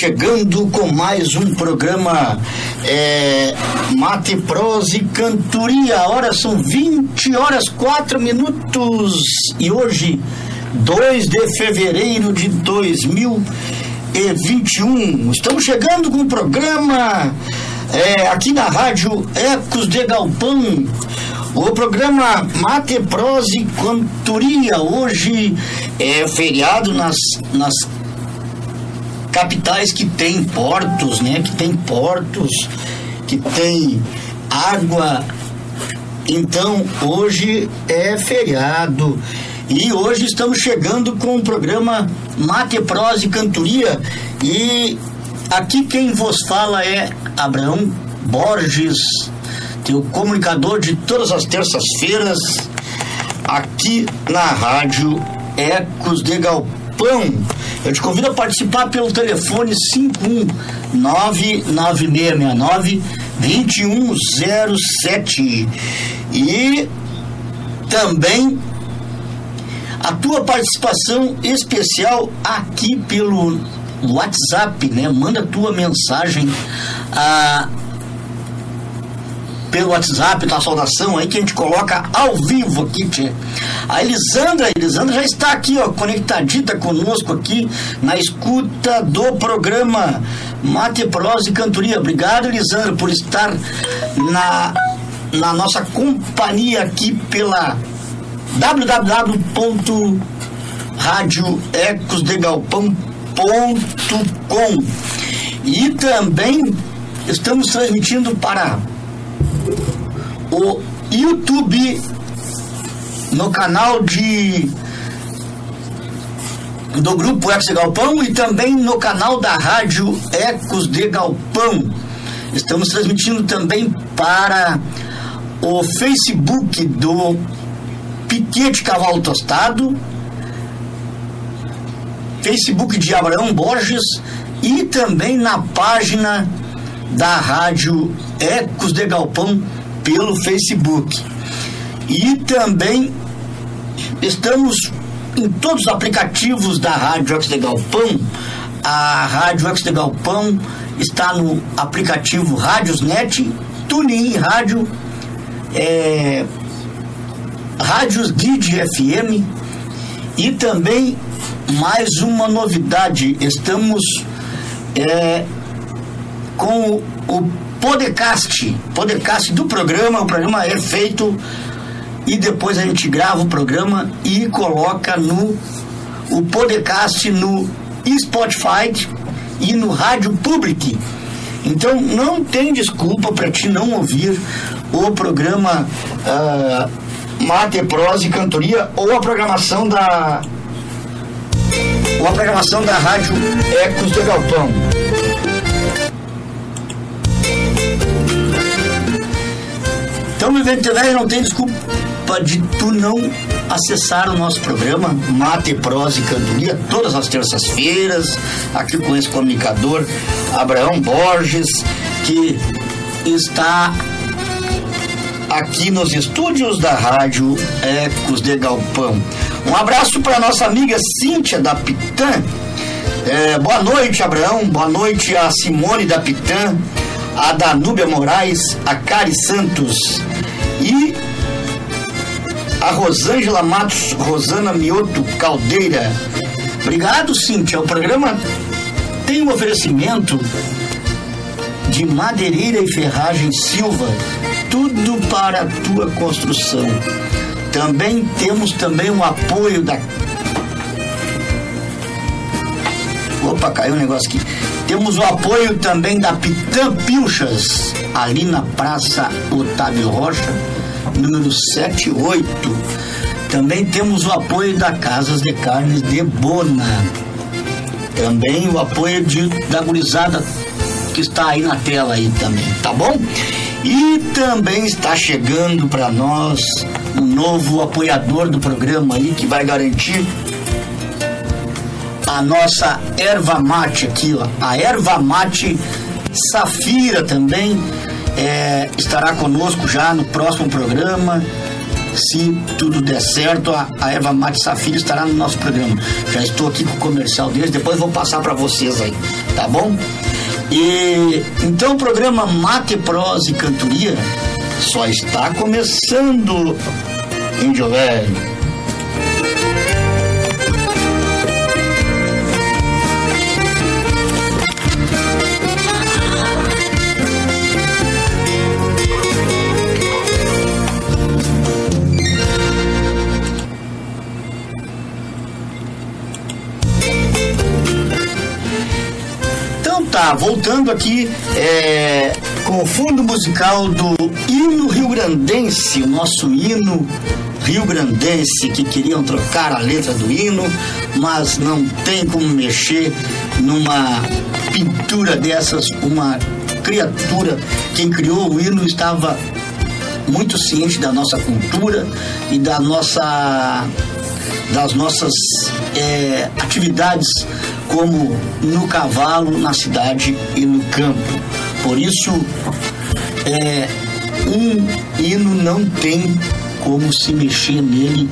chegando com mais um programa é, Mate, Prosa e Cantoria. A hora são 20 horas 4 minutos e hoje, 2 de fevereiro de 2021. Estamos chegando com o programa é, aqui na rádio Ecos de Galpão o programa Mate, Prosa e Cantoria hoje é feriado nas, nas capitais que tem portos, né? Que tem portos, que tem água. Então, hoje é feriado. E hoje estamos chegando com o programa Mate, Prosa e Cantoria. E aqui quem vos fala é Abraão Borges o comunicador de todas as terças-feiras, aqui na Rádio Ecos de Galpão. Eu te convido a participar pelo telefone 5199669 2107. E também a tua participação especial aqui pelo WhatsApp, né? Manda tua mensagem a pelo WhatsApp, da saudação aí que a gente coloca ao vivo aqui, tia. A Elisandra, a Elisandra já está aqui, ó, conectadita conosco aqui na escuta do programa Mate, Prosa e Cantoria. Obrigado, Elisandra, por estar na, na nossa companhia aqui pela www.radioecosdegalpão.com e também estamos transmitindo para o YouTube no canal de do grupo Ecos de Galpão e também no canal da rádio Ecos de Galpão. Estamos transmitindo também para o Facebook do Piquete Cavalo Tostado, Facebook de Abraão Borges e também na página da rádio Ecos de Galpão pelo Facebook. E também estamos em todos os aplicativos da Rádio Ex de Galpão. A Rádio Ex de Galpão está no aplicativo Rádiosnet, TuneIn Rádio, é, Rádios Guide FM e também mais uma novidade, estamos é, com o podcast, podcast do programa, o programa é feito e depois a gente grava o programa e coloca no o podcast no Spotify e no Rádio Public. Então não tem desculpa para ti não ouvir o programa uh, Mate, Prosa e Cantoria ou a programação da ou a programação da Rádio Ecos de Galpão. Então, meu velho, não tem desculpa de tu não acessar o nosso programa Mate, Prosa e Cantoria todas as terças-feiras, aqui com esse comunicador Abraão Borges, que está aqui nos estúdios da rádio Ecos de Galpão. Um abraço para nossa amiga Cíntia da Pitã. É, boa noite, Abraão. Boa noite a Simone da Pitã a Danúbia Moraes, a Cari Santos e a Rosângela Matos, Rosana Mioto Caldeira. Obrigado, Cíntia. O programa tem um oferecimento de madeireira e ferragem Silva, tudo para a tua construção. Também temos também o apoio da Opa, caiu um negócio aqui. Temos o apoio também da Pitã Pilchas, ali na Praça Otávio Rocha, número 78. Também temos o apoio da Casas de Carnes de Bona. Também o apoio de, da gurizada que está aí na tela aí também, tá bom? E também está chegando para nós um novo apoiador do programa aí que vai garantir a nossa erva mate aqui, ó. A erva mate Safira também é, estará conosco já no próximo programa. se tudo der certo, a, a Eva Mate Safira estará no nosso programa. Já estou aqui com o comercial deles, depois vou passar para vocês aí, tá bom? E então o programa Mate, Prosa e Cantoria só está começando, Índio Velho. Tá, voltando aqui é, com o fundo musical do hino rio-grandense, o nosso hino rio-grandense, que queriam trocar a letra do hino, mas não tem como mexer numa pintura dessas, uma criatura. Quem criou o hino estava muito ciente da nossa cultura e da nossa, das nossas é, atividades como no cavalo, na cidade e no campo. Por isso, é, um hino não tem como se mexer nele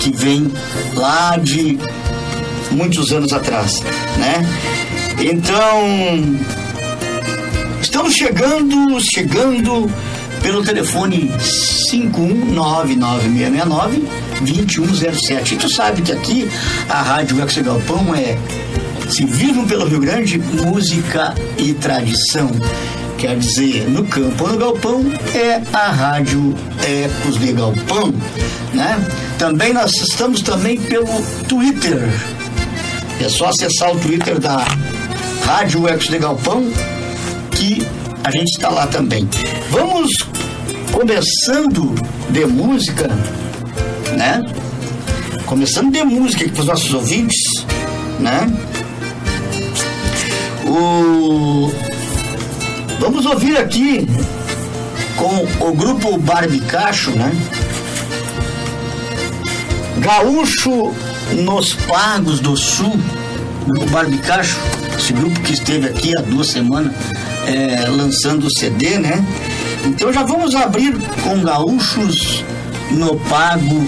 que vem lá de muitos anos atrás, né? Então, estamos chegando, chegando pelo telefone 5199669 2107. E tu sabe que aqui a Rádio Ex Galpão é Se Vivam pelo Rio Grande, música e tradição. Quer dizer, no campo no galpão é a Rádio Ecos de Galpão, né? Também nós estamos também pelo Twitter. É só acessar o Twitter da Rádio Ecos de Galpão que a gente está lá também. Vamos começando de música, né? Começando de música para os nossos ouvintes, né? O... Vamos ouvir aqui com o grupo Barbicacho, né? Gaúcho nos Pagos do Sul, o Barbicacho, esse grupo que esteve aqui há duas semanas é, lançando o CD, né? Então já vamos abrir com gaúchos no Pago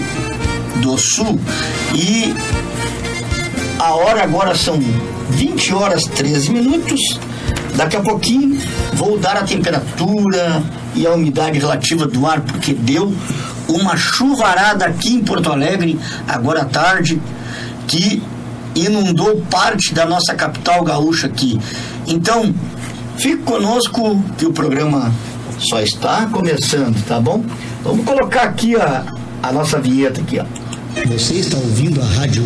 do Sul e a hora agora são 20 horas 13 minutos. Daqui a pouquinho vou dar a temperatura e a umidade relativa do ar, porque deu uma chuvarada aqui em Porto Alegre, agora à tarde, que inundou parte da nossa capital gaúcha aqui. Então, fique conosco que o programa só está começando, tá bom? Vamos colocar aqui a, a nossa vinheta aqui, ó. Você está ouvindo a rádio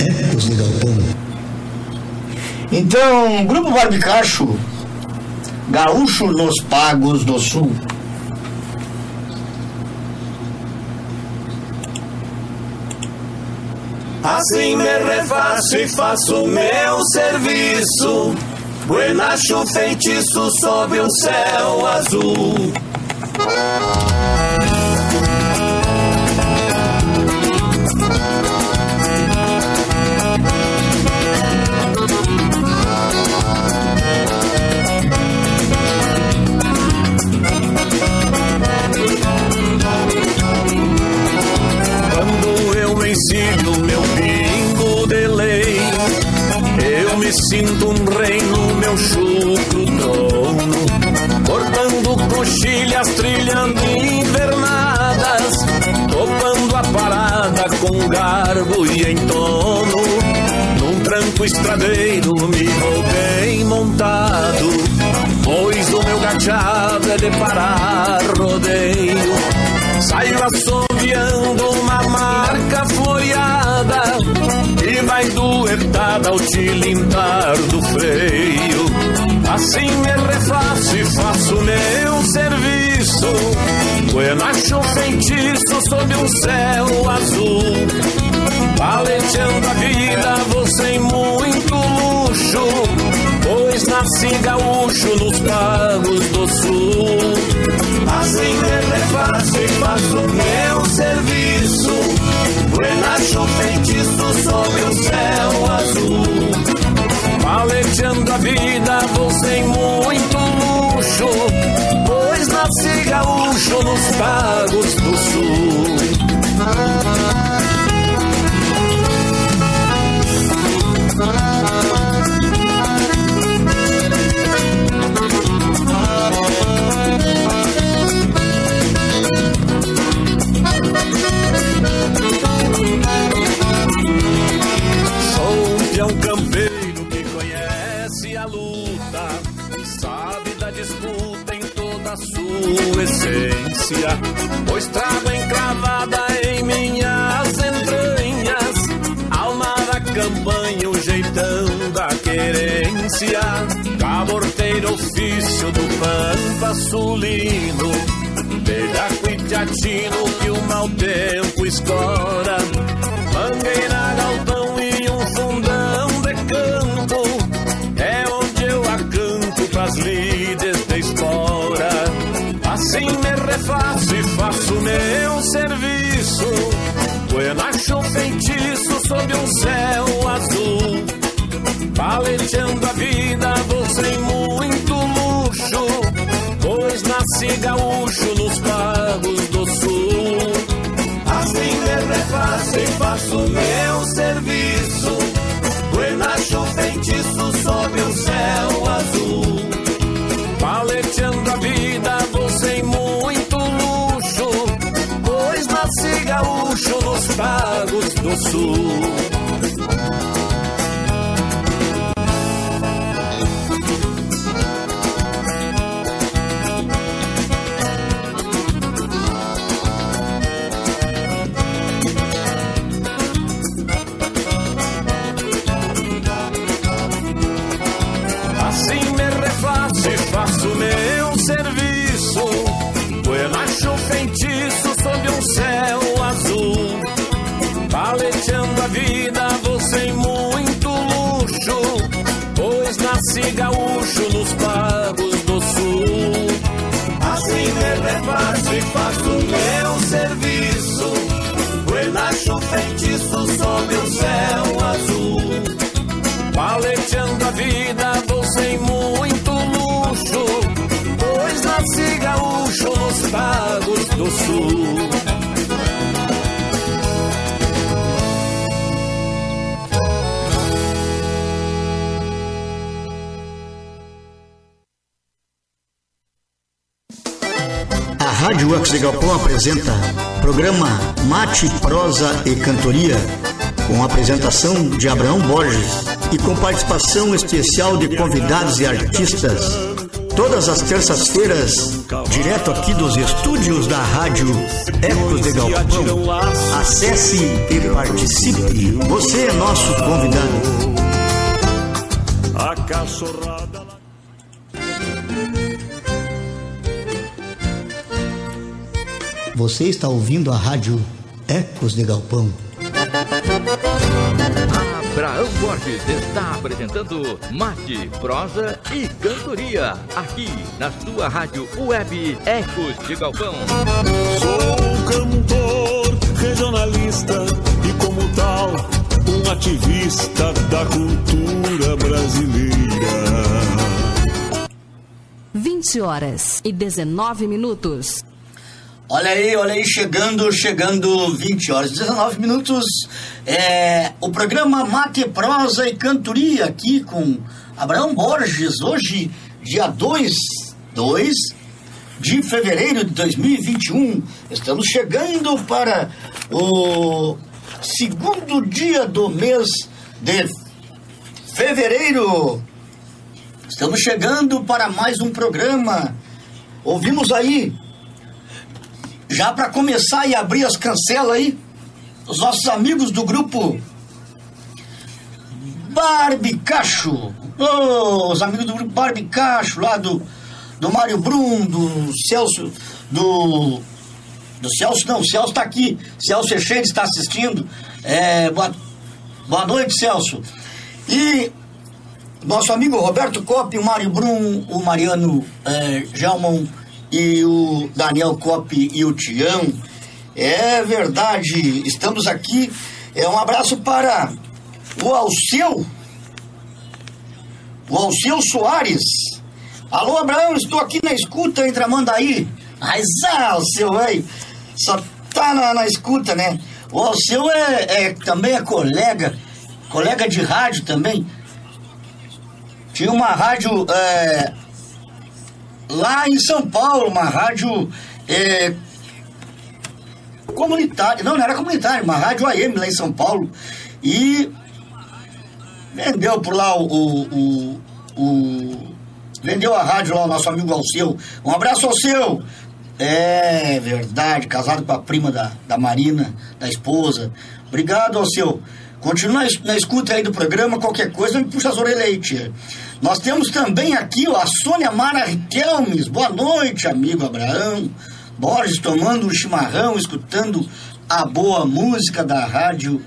Ecos de Galpão. Então, Grupo Barbicacho, Gaúcho nos Pagos do Sul. Assim me refaço e faço meu serviço Buenacho feitiço sob um céu azul. Quando eu ensino meu sinto um rei meu chucro trono, cortando coxilhas, trilhando invernadas, topando a parada com garbo e em tono. Num tranco estradeiro me vou bem montado, pois o meu gachado é de parar rodeio. Saio assoviando tilintar do freio. Assim me refaço e faço meu serviço. Buenacho feitiço sob um céu azul. Paleteando a vida, vou sem muito luxo. Pois nasci gaúcho nos pagos do sul. Assim me refaço e faço meu serviço. Relaxa o feitiço sobre o céu azul. Paleteando a vida, vou sem é muito luxo, pois nasci gaúcho nos pagos do sul. sua essência, pois trago encravada em minhas entranhas, alma da campanha, o jeitão da querência, caborteiro ofício do pampa sulino, beiraco e teatino que o mau tempo escora, mangueira, galpão e um fundão assim me refaço e faço meu serviço, buenacho feitiço sob um céu azul Paleteando a vida, vou sem muito luxo, pois nasci gaúcho nos pagos do sul. Assim me refaço e faço meu serviço, buenacho feitiço sob o céu azul. Paleteando a vida, gaúcho nos pagos do sul. Nasci gaúcho nos pagos do sul. Assim me refaço e faço meu serviço. Buenacho feitiço sob o céu azul. Paleteando a vida, vou sem muito luxo. Pois nasci gaúcho nos pagos do sul. Galpão apresenta programa Mate, Prosa e Cantoria, com apresentação de Abraão Borges e com participação especial de convidados e artistas. Todas as terças-feiras, direto aqui dos estúdios da Rádio Ecos de Galpão. Acesse e participe. Você é nosso convidado. A. Você está ouvindo a rádio Ecos de Galpão. Abraão Borges está apresentando Mate, Prosa e Cantoria, aqui na sua rádio web Ecos de Galpão. Sou cantor, regionalista e como tal, um ativista da cultura brasileira. 20 horas e 19 minutos. Olha aí, olha aí, chegando, chegando 20 horas 19 minutos. É, o programa Mate, Prosa e Cantoria aqui com Abraão Borges, hoje, dia 2, 2 de fevereiro de 2021. Estamos chegando para o segundo dia do mês de fevereiro. Estamos chegando para mais um programa. Ouvimos aí já para começar e abrir as cancelas aí, os nossos amigos do grupo Barbicacho, oh, os amigos do grupo Barbicacho, lá do, do Mário Brum, do Celso, do. Do Celso, não, o Celso está aqui. Celso Echeiros está assistindo. É, boa, boa noite, Celso. E nosso amigo Roberto Coppi, o Mário Brum, o Mariano é, Gelman e o Daniel Cop e o Tião. É verdade, estamos aqui. É um abraço para o Alceu, o Alceu Soares. Alô, Abraão, estou aqui na escuta entre a Mandaí. Mas, ah, Alceu, velho, só tá na, na, escuta, né? O Alceu é, é, também é colega, colega de rádio também. Tinha uma rádio é, lá em São Paulo, uma rádio é, comunitária, não, não era comunitária, uma rádio AM lá em São Paulo. E vendeu por lá o, o, o, o vendeu a rádio lá o nosso amigo Alceu. Um abraço Alceu! É verdade, casado com a prima da, da Marina, da esposa. Obrigado, Alceu. Continua na es- na escuta aí do programa, qualquer coisa, me puxa as orelhas aí, tia. Nós temos também aqui ó, a Sônia Mara Riquelmes. Boa noite, amigo Abraão. Borges tomando um chimarrão, escutando a boa música da rádio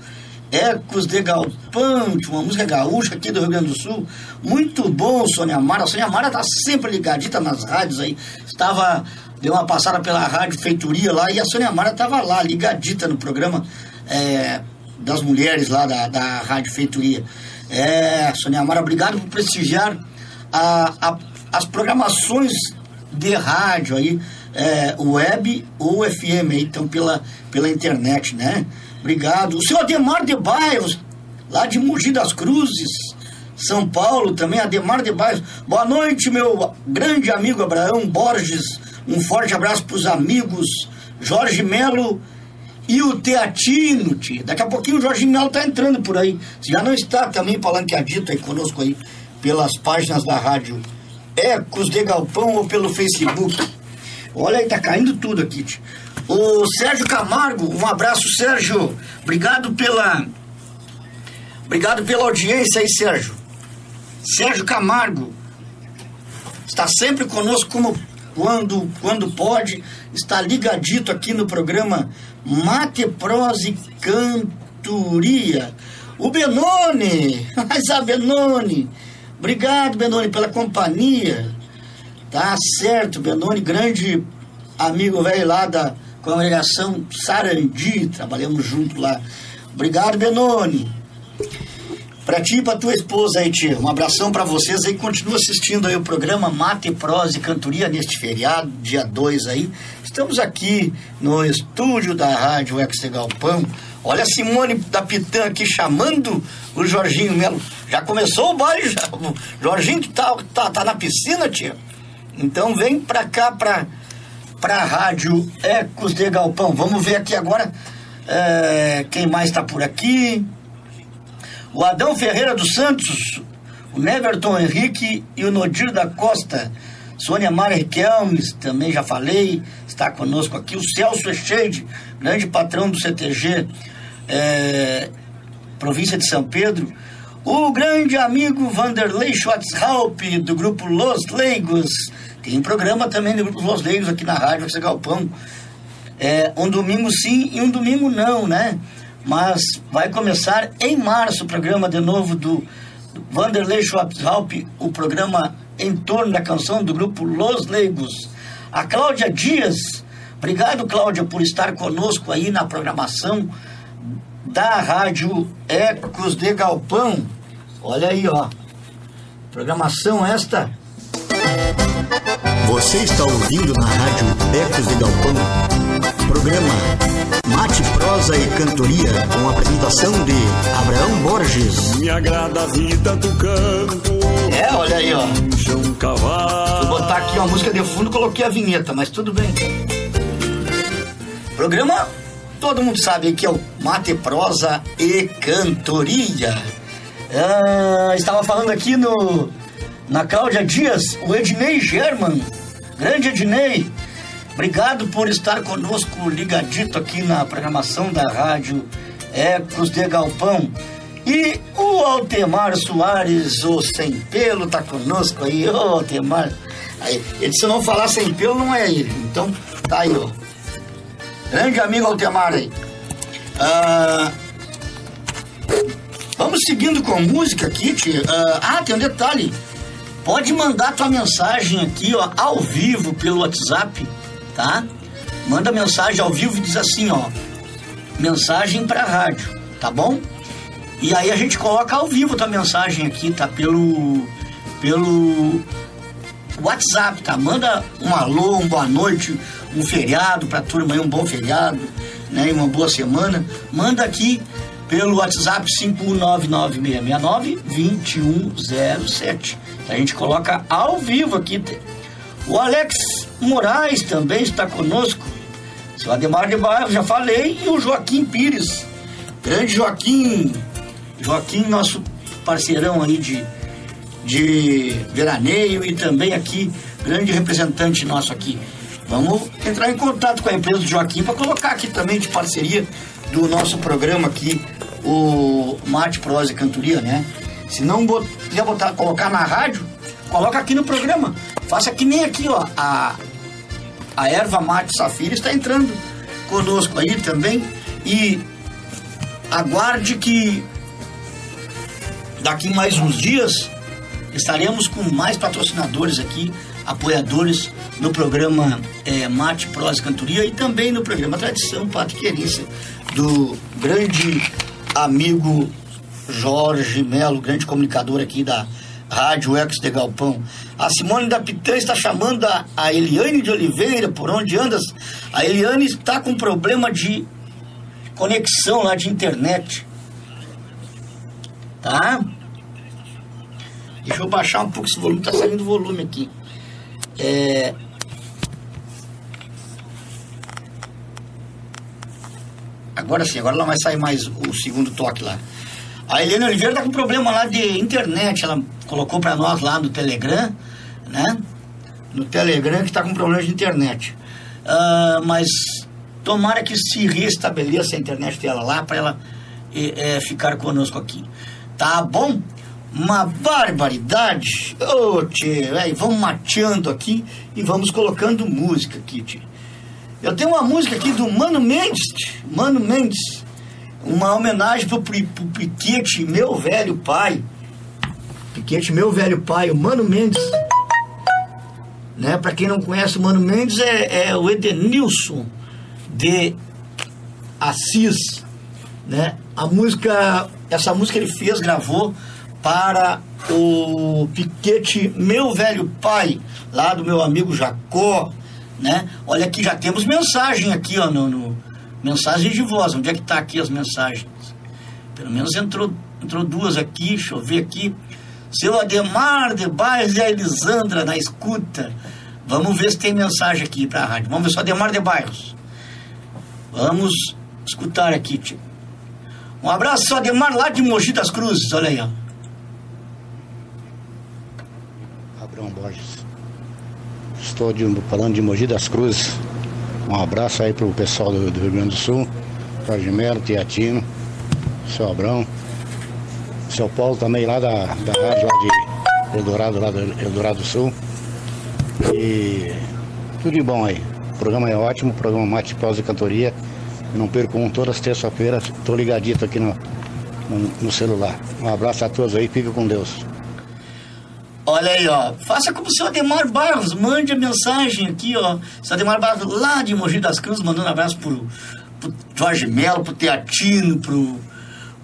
Ecos de Galpão, uma música gaúcha aqui do Rio Grande do Sul. Muito bom, Sônia Mara. A Sônia Mara tá sempre ligadita nas rádios aí. Estava, deu uma passada pela rádio Feitoria lá e a Sônia Mara estava lá, ligadita no programa é, das mulheres lá da, da Rádio Feitoria. É, Sônia Mara, obrigado por prestigiar a, a- as programações de rádio aí, é, web ou FM então pela, pela internet, né? Obrigado. O senhor Ademar de Bairros, lá de Mogi das Cruzes, São Paulo também, Ademar de Bairros. Boa noite, meu grande amigo Abraão Borges. Um forte abraço para os amigos Jorge Melo e o Teatino, tia. Daqui a pouquinho o Jorginho Melo tá entrando por aí. Se já não está também palanqueadito aí conosco aí pelas páginas da rádio Ecos de Galpão ou pelo Facebook. Olha aí, tá caindo tudo aqui, tia. O Sérgio Camargo, um abraço, Sérgio. Obrigado pela. Obrigado pela audiência aí, Sérgio. Sérgio Camargo está sempre conosco como quando, quando pode, está ligadito aqui no programa Mate, Prosa e Cantoria. O Benoni, mas a Benoni, obrigado Benoni pela companhia. Tá certo, Benoni, grande amigo velho lá da congregação Sarandi, trabalhamos junto lá. Obrigado, Benoni. Pra ti e pra tua esposa aí, tia. Um abração pra vocês aí. Continua assistindo aí o programa Mate, Prosa e Cantoria neste feriado, dia 2 aí. Estamos aqui no estúdio da Rádio Ex Galpão. Olha a Simone da Pitã aqui chamando o Jorginho Melo. Já começou o baile, já. O Jorginho, tu tá, tá, tá na piscina, tia? Então vem pra cá, pra, pra Rádio Ecos de Galpão. Vamos ver aqui agora eh, quem mais tá por aqui. O Adão Ferreira dos Santos, o Neverton Henrique e o Nodir da Costa. Sônia Mara Riquelmes, também já falei, está conosco aqui. O Celso Echeide, grande patrão do CTG, eh, província de São Pedro. O grande amigo Vanderlei Schwarzhaupt, do grupo Los Leigos. Tem programa também do grupo Los Leigos aqui na Rádio Galpão. É, um domingo sim e um domingo não, né? Mas vai começar em março o programa de novo do, Vanderlei Schwarzhaupt, o programa em torno da canção do grupo Los Leigos. A Cláudia Dias, obrigado Cláudia por estar conosco aí na programação da Rádio Ecos de Galpão. Olha aí, ó. Programação esta Você está ouvindo na rádio Ecos de Galpão, programa Mate, Prosa e Cantoria, com a apresentação de Abraão Borges. Me agrada a vida do campo. É, olha aí, ó. Um Vou botar aqui uma música de fundo, coloquei a vinheta, mas tudo bem. Programa, todo mundo sabe que é o Mate, Prosa e Cantoria. Ah, estava falando aqui no na Cláudia Dias, o Ednei German. Grande Ednei, obrigado por estar conosco ligadito aqui na programação da rádio Ecos de Galpão. E o Altemar Soares, o Sem Pelo, tá conosco aí. Ô, Altemar. Aí, ele, se não falar sem pelo, não é ele. Então, tá aí, ó. Grande amigo Altemar aí. Ah, vamos seguindo com música aqui, tia. Ah, ah, tem um detalhe. Pode mandar tua mensagem aqui, ó, ao vivo pelo WhatsApp, tá? Manda mensagem ao vivo e diz assim, ó. Mensagem pra rádio, tá bom? E aí a gente coloca ao vivo tua mensagem aqui, tá? Pelo. Pelo WhatsApp, tá? Manda um alô, uma boa noite, um feriado pra turma aí, um bom feriado, né? Uma boa semana. Manda aqui pelo WhatsApp 5199669-2107. A gente coloca ao vivo aqui. O Alex Moraes também está conosco. Seu Ademar de Bairro, já falei. E o Joaquim Pires. Grande Joaquim. Joaquim, nosso parceirão aí de, de veraneio e também aqui, grande representante nosso aqui. Vamos entrar em contato com a empresa do Joaquim para colocar aqui também de parceria do nosso programa aqui, o mate, prosa e cantoria, né? Se não quiser botar, colocar na rádio, coloca aqui no programa. Faça que nem aqui, ó. A, a erva mate safira está entrando conosco aí também. E aguarde que daqui mais uns dias estaremos com mais patrocinadores aqui, apoiadores no programa é, Mate, Prosa e Cantoria e também no programa Tradição Patriqueirice do grande amigo Jorge Melo, grande comunicador aqui da Rádio Ex de Galpão. A Simone da Pitã está chamando a, a Eliane de Oliveira, por onde andas? A Eliane está com problema de conexão lá de internet. Tá? Deixa eu baixar um pouco esse volume, tá saindo volume aqui. É... Agora sim, agora ela vai sair mais o segundo toque lá. A Helena Oliveira tá com problema lá de internet, ela colocou para nós lá no Telegram, né? No Telegram que tá com problema de internet. Uh, mas tomara que se restabeleça a internet dela lá para ela é, ficar conosco aqui. Tá bom? Uma barbaridade. Ô, oh, tchê, vamos mateando aqui e vamos colocando música aqui, tchê. Eu tenho uma música aqui do Mano Mendes. Mano Mendes. Uma homenagem pro, pro Piquete, meu velho pai. Piquete, meu velho pai, o Mano Mendes. Né? Para quem não conhece o Mano Mendes, é, é o Edenilson de Assis. Né? A música, essa música ele fez, gravou para o piquete Meu Velho Pai, lá do meu amigo Jacó, né? Olha aqui, já temos mensagem aqui, ó, no, no mensagem de voz. Onde é que está aqui as mensagens? Pelo menos entrou, entrou duas aqui, deixa eu ver aqui. Seu Ademar de Bairros e a Elisandra na escuta. Vamos ver se tem mensagem aqui para a rádio. Vamos ver se o Ademar de Bairros. Vamos escutar aqui, tio. Um abraço, Ademar, lá de Mogi das Cruzes, olha aí, ó. Abrão Borges. Estou de, falando de Mogi das Cruzes. Um abraço aí pro pessoal do, do Rio Grande do Sul, Jorge Melo, Tiatino, seu Abrão, seu Paulo também lá da, da rádio lá de Eldorado, lá do Eldorado do Sul. E tudo de bom aí. O programa é ótimo, o programa Mate Pausa e Cantoria. Eu não perco um todas as terças-feiras, estou ligadito aqui no, no, no celular. Um abraço a todos aí, fica com Deus. Olha aí, ó. Faça como o seu Ademar Barros. Mande a mensagem aqui, ó. Seu Ademar Barros, lá de Mogi das Cruzes, mandando um abraço pro, pro Jorge Melo, pro Teatino, pro,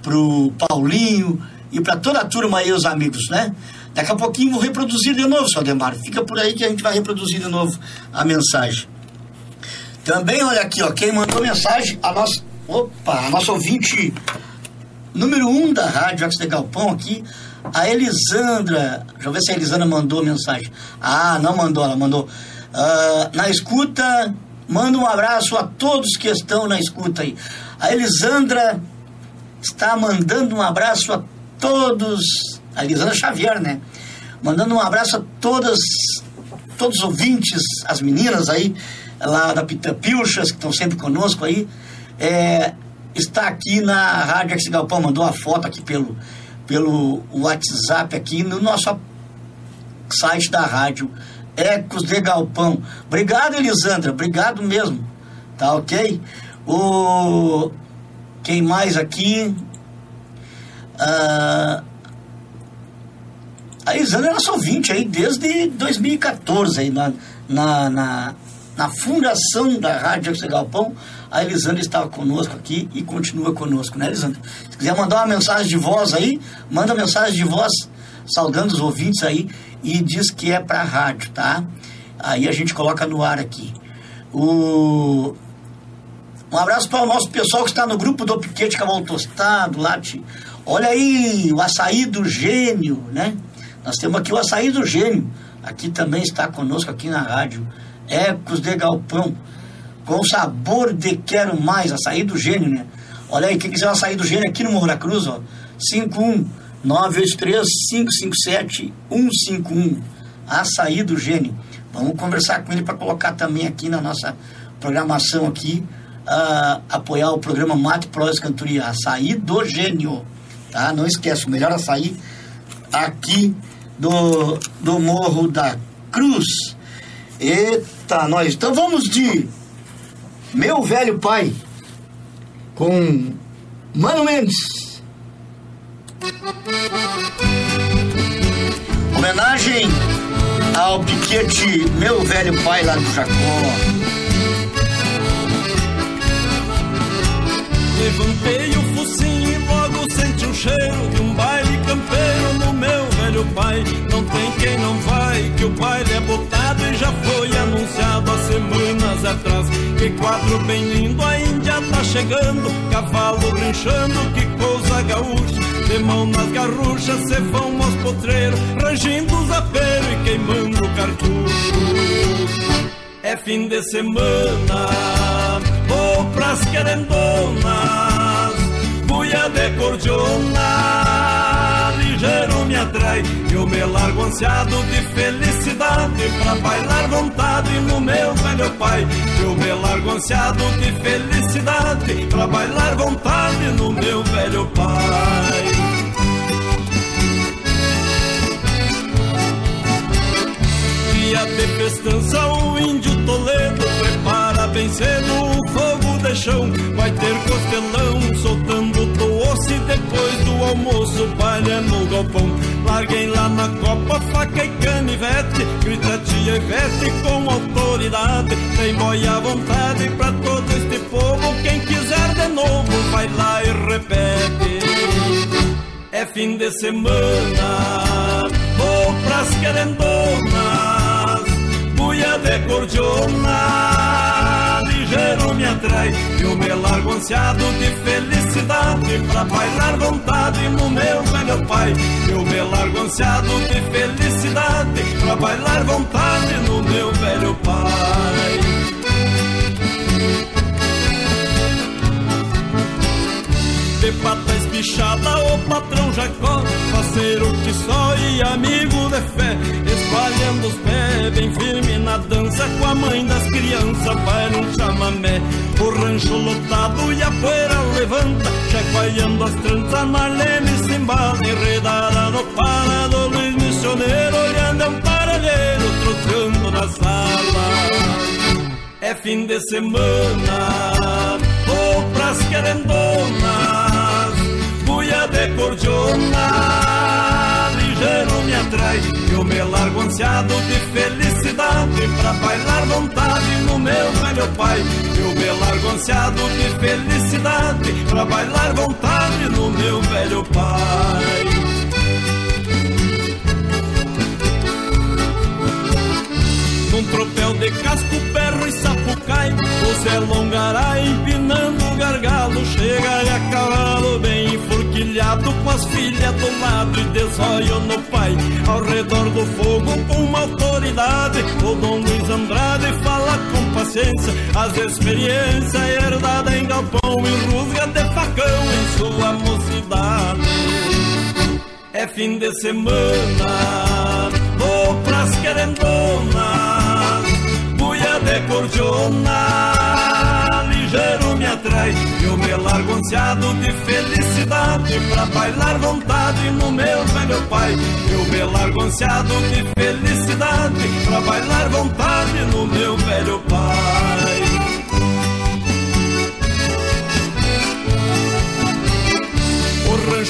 pro Paulinho e para toda a turma aí, os amigos, né? Daqui a pouquinho vou reproduzir de novo, seu Ademar. Fica por aí que a gente vai reproduzir de novo a mensagem. Também, olha aqui, ó. Quem mandou mensagem, a nossa. Opa, a nossa ouvinte número um da Rádio Axe de Galpão aqui, a Elisandra, deixa eu ver se a Elisandra mandou mensagem. Ah, não mandou, ela mandou. Uh, na escuta, manda um abraço a todos que estão na escuta aí. A Elisandra está mandando um abraço a todos. A Elisandra Xavier, né? Mandando um abraço a todas, todos os ouvintes, as meninas aí, lá da Pita Pilchas, que estão sempre conosco aí. É, está aqui na Rádio Axe Galpão, mandou uma foto aqui pelo pelo WhatsApp aqui no nosso site da rádio Ecos de Galpão. Obrigado, Elisandra, obrigado mesmo. Tá ok? O quem mais aqui? Ah, a Elisandra é nossa ouvinte aí desde 2014 aí na, na, na, na fundação da Rádio de Galpão a Elisandra estava conosco aqui e continua conosco, né, Elisandra? Se quiser mandar uma mensagem de voz aí, manda mensagem de voz saudando os ouvintes aí e diz que é para rádio, tá? Aí a gente coloca no ar aqui. O... Um abraço para o nosso pessoal que está no grupo do Piquete Cavalo Tostado, lá Olha aí, o açaí do gênio, né? Nós temos aqui o açaí do gênio. Aqui também está conosco aqui na rádio. Ecos de Galpão com sabor de quero mais, açaí do gênio, né? Olha aí, quem quiser o açaí do gênio aqui no Morro da Cruz, ó, 51983-557-151, açaí do gênio. Vamos conversar com ele para colocar também aqui na nossa programação aqui, ah, apoiar o programa Mate Prosa Cantoria, açaí do gênio, tá? Não esquece, o melhor açaí aqui do, do Morro da Cruz. Eita, nós. Então vamos de Meu Velho Pai com Mano Mendes. Homenagem ao piquete Meu Velho Pai lá do Jacó. Levantei o o cheiro de um baile campeiro no meu velho pai. Não tem quem não vai, que o baile é botado e já foi anunciado há semanas atrás. Que quadro bem lindo, a Índia tá chegando, cavalo rinchando, que coisa gaúcha. De mão nas garruchas, se vão aos potreiros, rangindo os aperos e queimando cartucho. É fim de semana, vou pras querendonas, buia de cordiona, ligeiro me atrai, eu me largo ansiado de felicidade, pra bailar vontade no meu velho pai. Eu me largo ansiado de felicidade, pra bailar vontade no meu velho pai. dia de festança o índio Toledo prepara bem cedo o fogo chão. Vai ter costelão soltando doce depois do almoço, palha no galpão. Larguem lá na copa faca e canivete, grita tia Ivete com autoridade. Tem boia à vontade pra todo este povo, quem quiser de novo vai lá e repete. É fim de semana, vou pras querendonas, buia de cordiona, ligeiro me atrai, eu me largo ansiado de felicidade, pra bailar vontade no meu velho pai. Eu me largo ansiado de felicidade, pra bailar vontade no meu velho pai. De pata espichada, o patrão Jacó, parceiro que só e amigo de fé, espalhando os pés, bem firme na dança, com a mãe das crianças, vai num chamamé, o rancho lotado e a poeira levanta, chacoalhando as tranças na leme cimbala, enredada no parado, Luiz Missioneiro, olhando um paralheiro, trocando na sala. É fim de semana, vou pras querendonas, cordiona, ligeiro me atrai, eu me largo ansiado de felicidade, pra bailar vontade no meu velho pai. Eu me largo ansiado de felicidade, pra bailar vontade no meu velho pai. Num tropel de casco, perro e sapucai O Zé Longará empinando o gargalo Chega a cavalo bem enforquilhado Com as filhas do lado e desolho no pai. Ao redor do fogo uma autoridade O Dom Luiz Andrade fala com paciência As experiências herdadas em galpão E rusga de facão em sua mocidade. É fim de semana, vou pras querendonas, buia de cordiona, ligeiro me atrai, eu me largo ansiado de felicidade, pra bailar vontade no meu velho pai. Eu me largo ansiado de felicidade, pra bailar vontade no meu velho pai.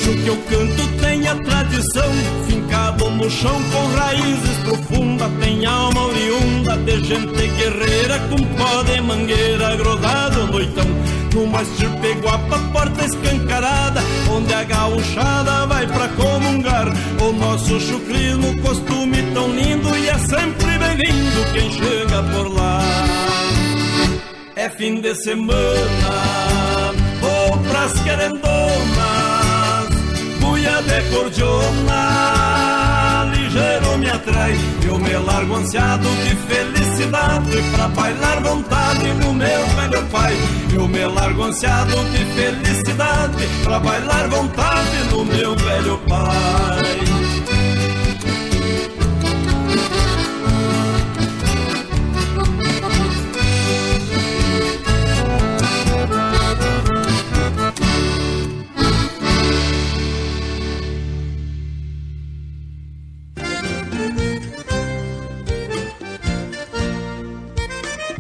Rancho que eu canto tem a tradição, fincado no chão com raízes profundas, tem alma oriunda de gente guerreira com pó de mangueira grudado no noitão. Numa estirpe guapa, porta escancarada, onde a gauchada vai pra comungar. O nosso chucrismo, costume tão lindo e é sempre bem-vindo quem chega por lá. É fim de semana, vou pras querendonas, de cordiona, ligeiro me atrai, eu me largo ansiado de felicidade, pra bailar vontade no meu velho pai. Eu me largo ansiado de felicidade, pra bailar vontade no meu velho pai.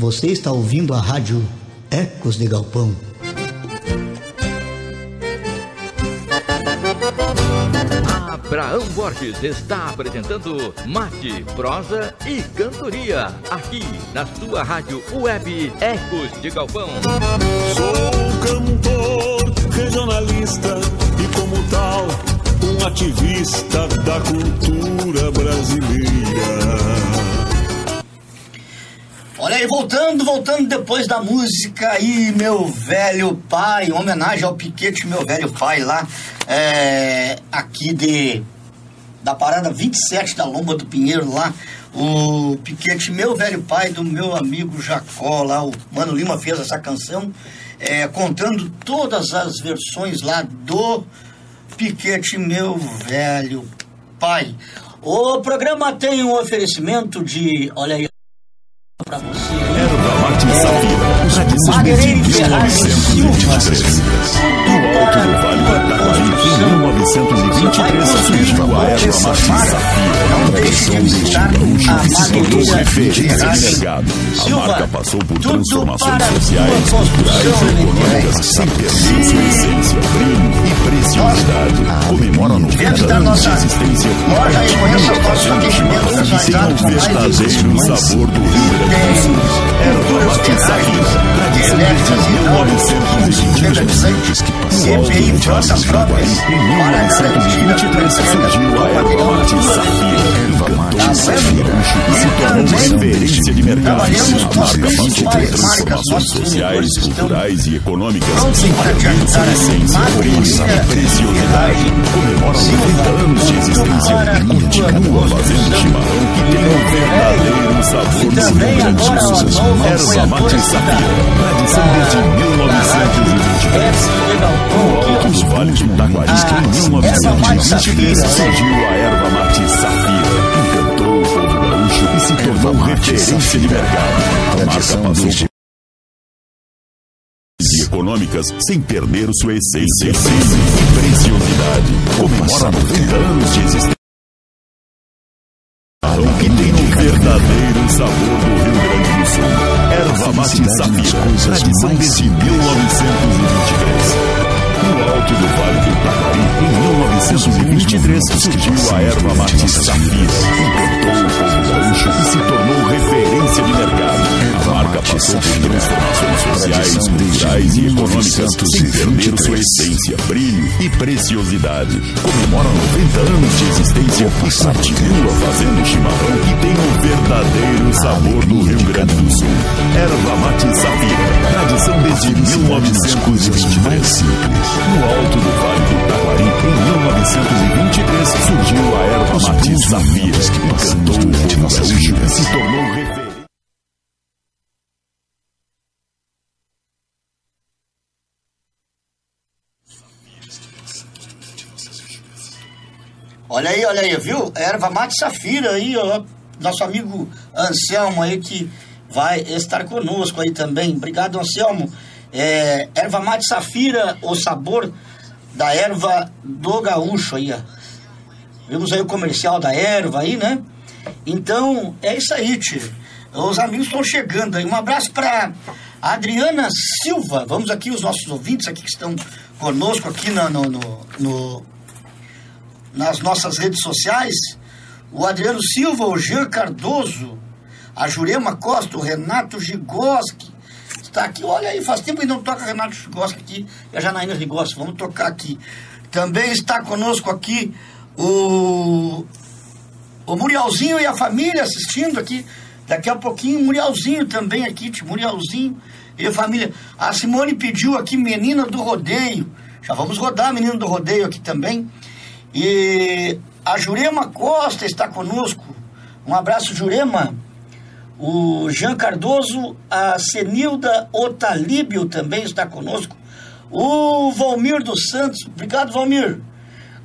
Você está ouvindo a rádio Ecos de Galpão. Abraão Borges está apresentando Mate, Prosa e Cantoria, aqui na sua rádio web Ecos de Galpão. Sou cantor, regionalista e, como tal, um ativista da cultura brasileira. Olha aí, voltando, voltando depois da música aí, meu velho pai, em homenagem ao Piquete, meu velho pai lá, é, aqui de da parada 27 da Lomba do Pinheiro lá, o Piquete, meu velho pai, do meu amigo Jacó lá, o Mano Lima fez essa canção, é, contando todas as versões lá do Piquete, meu velho pai. O programa tem um oferecimento de, olha aí, Desde Madeireira Ferraz Silva. 1923. No alto do Vale do Taquari, em 1923, surgiu a Mate Safira. Versão deste gaúcho a que se referência de mercado. A marca passou por transformações sociais, culturais e econômicas, sem perder sua essência, brilho e preciosidade. Comemora 90 Dentro da anos de nossa existência loja aí, conheça o que verdadeiro sabor do Rio Grande do Sul. Mate Safira, tradição desde 1923. No alto do Vale do Taquari, em 1923, surgiu a Erva Mate Safira. Encantou o Safira e tornou referência de mercado. Marca marcas, transformações sociais, estão culturais e econômicas, prontos sem e preciosidade. Comemora 90 anos de existência e continua fazendo chimarrão que tem o verdadeiro sabor do Rio Grande do Sul. Erva Mate da- tradição desde 1923. No alto do Vale do Taquari, em Erva Mate 1923, Safira, surgiu a Erva Mate Safira. Se tornou referência de mercado. A marca passou por e econômicas sem perder sua essência e preciosidade. Comemora 90 anos de existência. que tem o verdadeiro sabor do Rio Grande do Sul. Erva Mate Safira, tradição desde 1923. No alto do Vale do Taquari, em 1923, surgiu a erva mate Safira. Encantou o povo e se tornou referência de mercado. A marca passou por transformações sociais, culturais e econômicas, sem perder sua essência, brilho e preciosidade. Comemora 90 anos de existência e continua fazendo chimarrão que tem o verdadeiro sabor do Rio Grande do Sul. Erva mate Safira, tradição desde 1923. No alto do Vale do Em 1923, surgiu a erva mate Safira, que encantou o povo gaúcho e se tornou referência. Olha aí, olha aí, viu? Erva mate safira aí, ó. Nosso amigo Anselmo aí que vai estar conosco aí também. Obrigado, Anselmo. É, erva mate safira, o sabor da erva do gaúcho aí, ó. Vimos aí o comercial da erva aí, né? Então, é isso aí, tio. Os amigos estão chegando aí. Um abraço para Adriana Silva. Vamos aqui, os nossos ouvintes aqui que estão conosco aqui no, no, no- no- nas nossas redes sociais. O Adriano Silva, o Jean Cardoso, a Jurema Costa, o Renato Gigoski. Está aqui, olha aí, faz tempo que não toca Renato Gigoski aqui e a Janaína Gigoski. Vamos tocar aqui. Também está conosco aqui o o Murialzinho e a família assistindo aqui. Daqui a pouquinho, Murialzinho também aqui, Murialzinho e a família. A Simone pediu aqui Menina do Rodeio. Já vamos rodar Menina do Rodeio aqui também. E a Jurema Costa está conosco. Um abraço, Jurema. O Jean Cardoso, a Senilda Otalíbio também está conosco. O Valmir dos Santos. Obrigado, Valmir.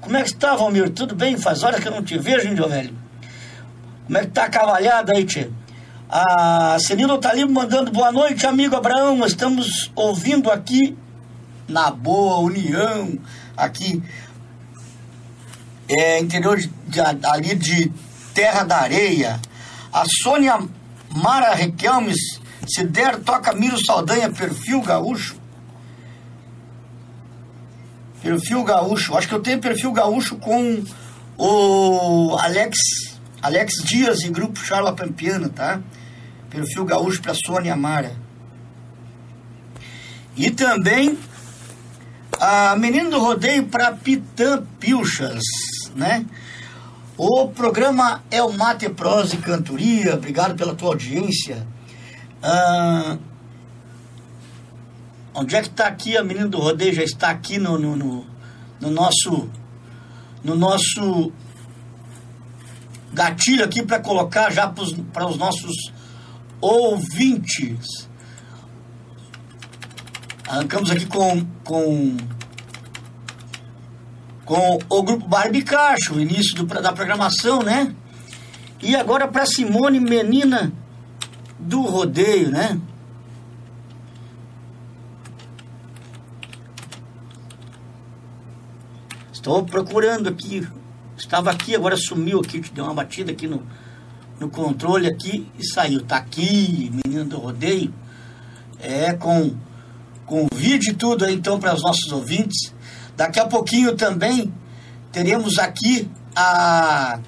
Como é que está, Valmir? Tudo bem? Faz hora que eu não te vejo, meu velho? Como é que tá a cavalhada aí, tchê? A Senilda Otalíbio mandando boa noite, amigo Abraão. Estamos ouvindo aqui na boa união, aqui é, interior de, de- ali de Terra da Areia. A Sônia Mara Requelmes Se der, toca Miro Saldanha, perfil gaúcho. Perfil gaúcho. Acho que eu tenho perfil gaúcho com o Alex, Alex Dias e grupo Charla Pampiana, tá? Perfil gaúcho para Sônia Mara. E também a Menino do Rodeio para Pitã Pilchas, né? O programa é o Mate Prosa e Cantoria. Obrigado pela tua audiência. Ah, onde é que está aqui a Menina do Rodeio? Já está aqui no, no, no, no nosso no nosso gatilho aqui para colocar já para os nossos ouvintes. Arrancamos aqui com, com, com o grupo Barbicacho, o início do, da programação, né? E agora para Simone Menina do Rodeio, né? Estou procurando aqui. Estava aqui, agora sumiu aqui, deu uma batida aqui no, no controle aqui e saiu. Tá aqui, Menina do Rodeio. É com Convide tudo aí, então para os nossos ouvintes. Daqui a pouquinho também teremos aqui a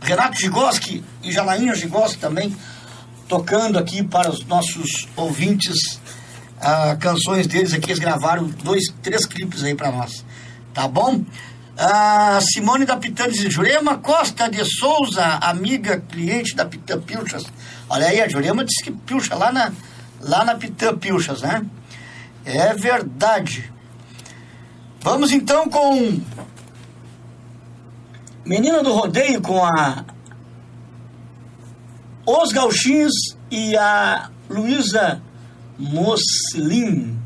Renato Gigoski e Janaína Gigoski também tocando aqui para os nossos ouvintes uh, canções deles aqui. Eles gravaram dois, três clipes aí para nós. Tá bom? A Simone da Pitã diz, Jurema Costa de Souza, amiga, cliente da Pitã Pilchas. Olha aí, a Jurema disse que pilcha lá na, lá na Pitã Pilchas, né? É verdade. Vamos então com Menina do Rodeio com a Os Gauchinhos e a Luísa Moslin.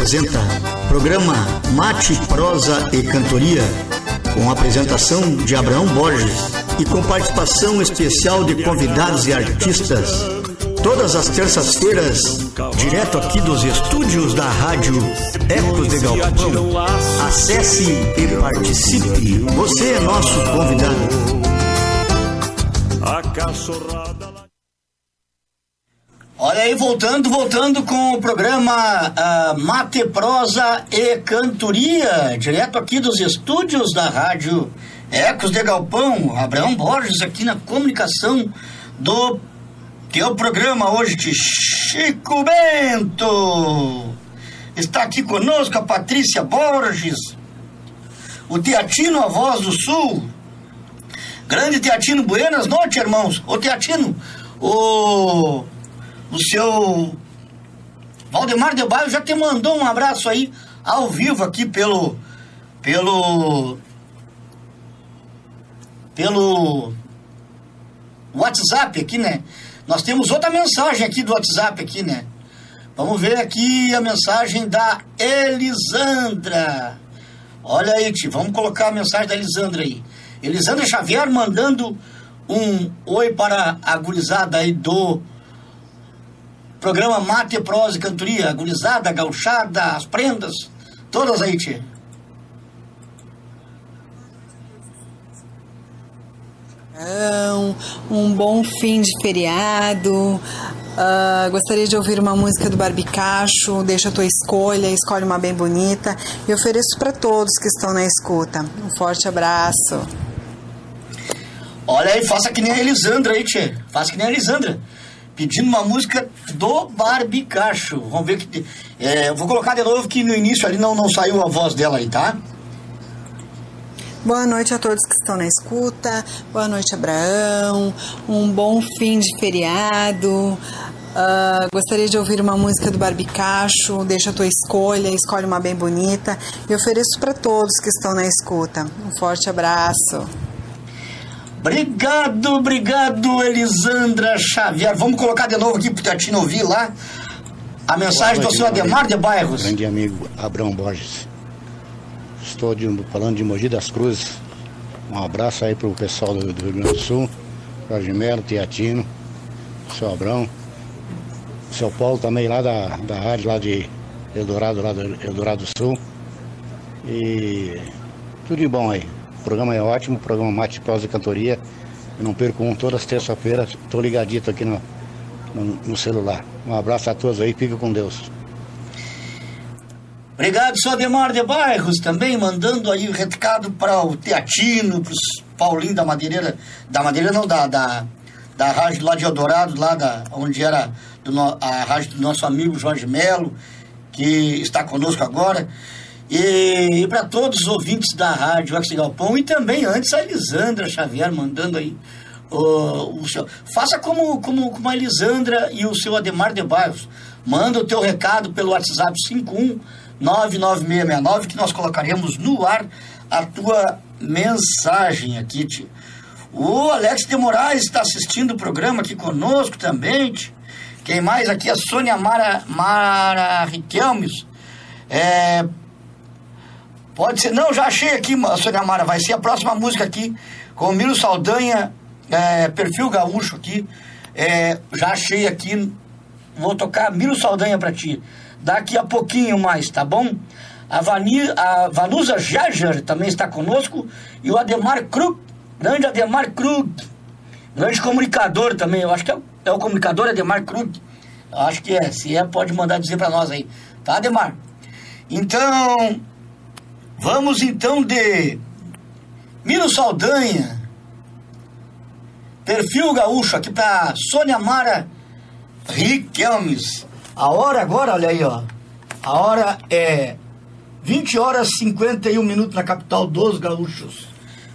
Apresenta programa Mate, Prosa e Cantoria, com apresentação de Abraão Borges e com participação especial de convidados e artistas. Todas as terças-feiras, direto aqui dos estúdios da Rádio Ecos de Galpão. Acesse e participe. Você é nosso convidado. A. Olha aí, voltando, voltando com o programa uh, Mate, Prosa e Cantoria, direto aqui dos estúdios da Rádio Ecos de Galpão, Abraão Borges aqui na comunicação do teu programa hoje de Chico Bento. Está aqui conosco a Patrícia Borges, o Teatino, a voz do Sul. Grande Teatino, buenas noites, irmãos. Ô Teatino, o o seu Valdemar de Baio já te mandou um abraço aí ao vivo aqui pelo pelo pelo WhatsApp aqui, né? Nós temos outra mensagem aqui do WhatsApp aqui, né? Vamos ver aqui a mensagem da Elisandra. Olha aí, tio, vamos colocar a mensagem da Elisandra aí. Elisandra Xavier mandando um oi para a gurizada aí do Programa Mate, Prosa e Cantoria, agonizada, gauchada, as prendas, todas aí, tia. Um bom fim de feriado. Uh, gostaria de ouvir uma música do Barbicacho. Deixa a tua escolha, escolhe uma bem bonita. E ofereço para todos que estão na escuta. Um forte abraço. Olha aí, faça que nem a Elisandra aí, tia. Faça que nem a Elisandra pedindo uma música do Barbicacho. Vamos ver que. É, vou colocar de novo que no início ali não, não saiu a voz dela aí, tá? Boa noite a todos que estão na escuta. Boa noite, Abraão. Um bom fim de feriado. Uh, gostaria de ouvir uma música do Barbicacho. Deixa a tua escolha, escolhe uma bem bonita. E ofereço para todos que estão na escuta. Um forte abraço. Obrigado, obrigado, Elisandra Xavier. Vamos colocar de novo aqui para o Teatino ouvir lá a mensagem do senhor Ademar de Bairros. Grande amigo Abraão Borges. Estou de, falando de Mogi das Cruzes. Um abraço aí para o pessoal do, do, Rio Grande do Sul, Jorge Melo, Teatino, seu Abrão, seu Paulo também lá da, da rádio lá de Eldorado, lá do Eldorado Sul. E tudo de bom aí. O programa é ótimo, o programa Mate, Prosa e Cantoria. Eu não perco um todas as terças-feiras. Estou ligadito aqui no, no, no, celular. Um abraço a todos aí, fica com Deus. Obrigado, sou Ademar de Bairros, também mandando aí o recado para o Teatino, para os Paulinho da Madeireira, da Madeireira não, da, da, da rádio lá de Eldorado, lá da, onde era do, a rádio do nosso amigo Jorge Melo, que está conosco agora. E, e para todos os ouvintes da Rádio Axi Galpão e também antes a Elisandra Xavier mandando aí o, o seu. Faça como, como, como a Elisandra e o seu Ademar de Bairros. Manda o teu recado pelo WhatsApp 5199669 que nós colocaremos no ar a tua mensagem aqui, tio. O Alex de Moraes está assistindo o programa aqui conosco também. Tio. Quem mais aqui? A Sônia Mara, Mara Riquelmes. É, Pode ser. Não, já achei aqui, Sônia Mara. Vai ser a próxima música aqui com o Miro Saldanha, é, perfil gaúcho aqui. É, já achei aqui. Vou tocar Miro Saldanha pra ti. Daqui a pouquinho mais, tá bom? A, Vani, a Vanusa Jager também está conosco. E o Ademar Krug, grande Ademar Krug, grande comunicador também. Eu acho que é, é o comunicador Ademar Krug. Eu acho que é. Se é, pode mandar dizer para nós aí. Tá, Ademar? Então, Vamos então de Miro Saldanha, perfil gaúcho aqui para Sônia Mara Riquelmes. A hora agora, olha aí, ó. A hora é 20 horas e 51 minutos na capital dos gaúchos.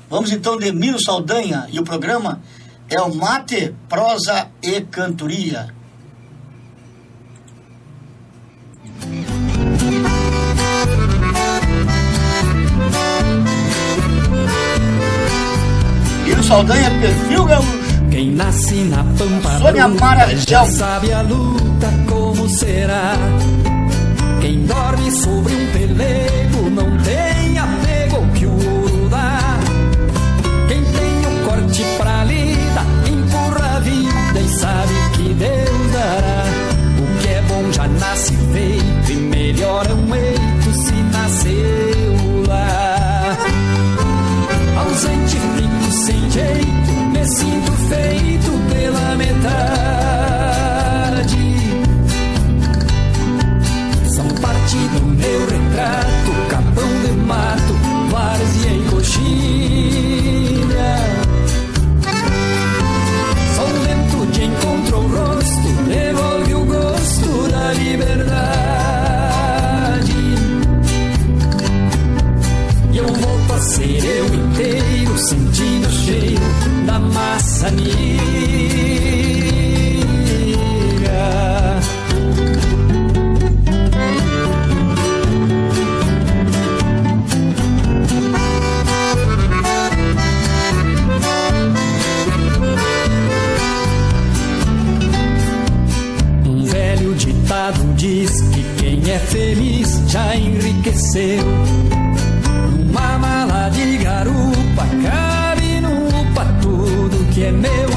Vamos então de Miro Saldanha e o programa é o Mate, Prosa e Cantoria. Saldanha, perfil gaúcho. Quem nasce na pampa Sônia Quem sabe a luta como será. Quem dorme sobre um pelego não tem apego que o ouro dá. Quem tem o um corte pra lida, empurra a vida e sabe que Deus dará. O que é bom já nasce feito e melhora é um erro. sinto feito pela metade. São parte do meu retrato, capão de mato, várzea em coxilha. Sou lento de encontro ao rosto, devolve o gosto da liberdade. E eu volto a ser eu inteiro, sentindo raça negra. Um velho ditado diz que quem é feliz já enriqueceu. Uma mala de garoto quien me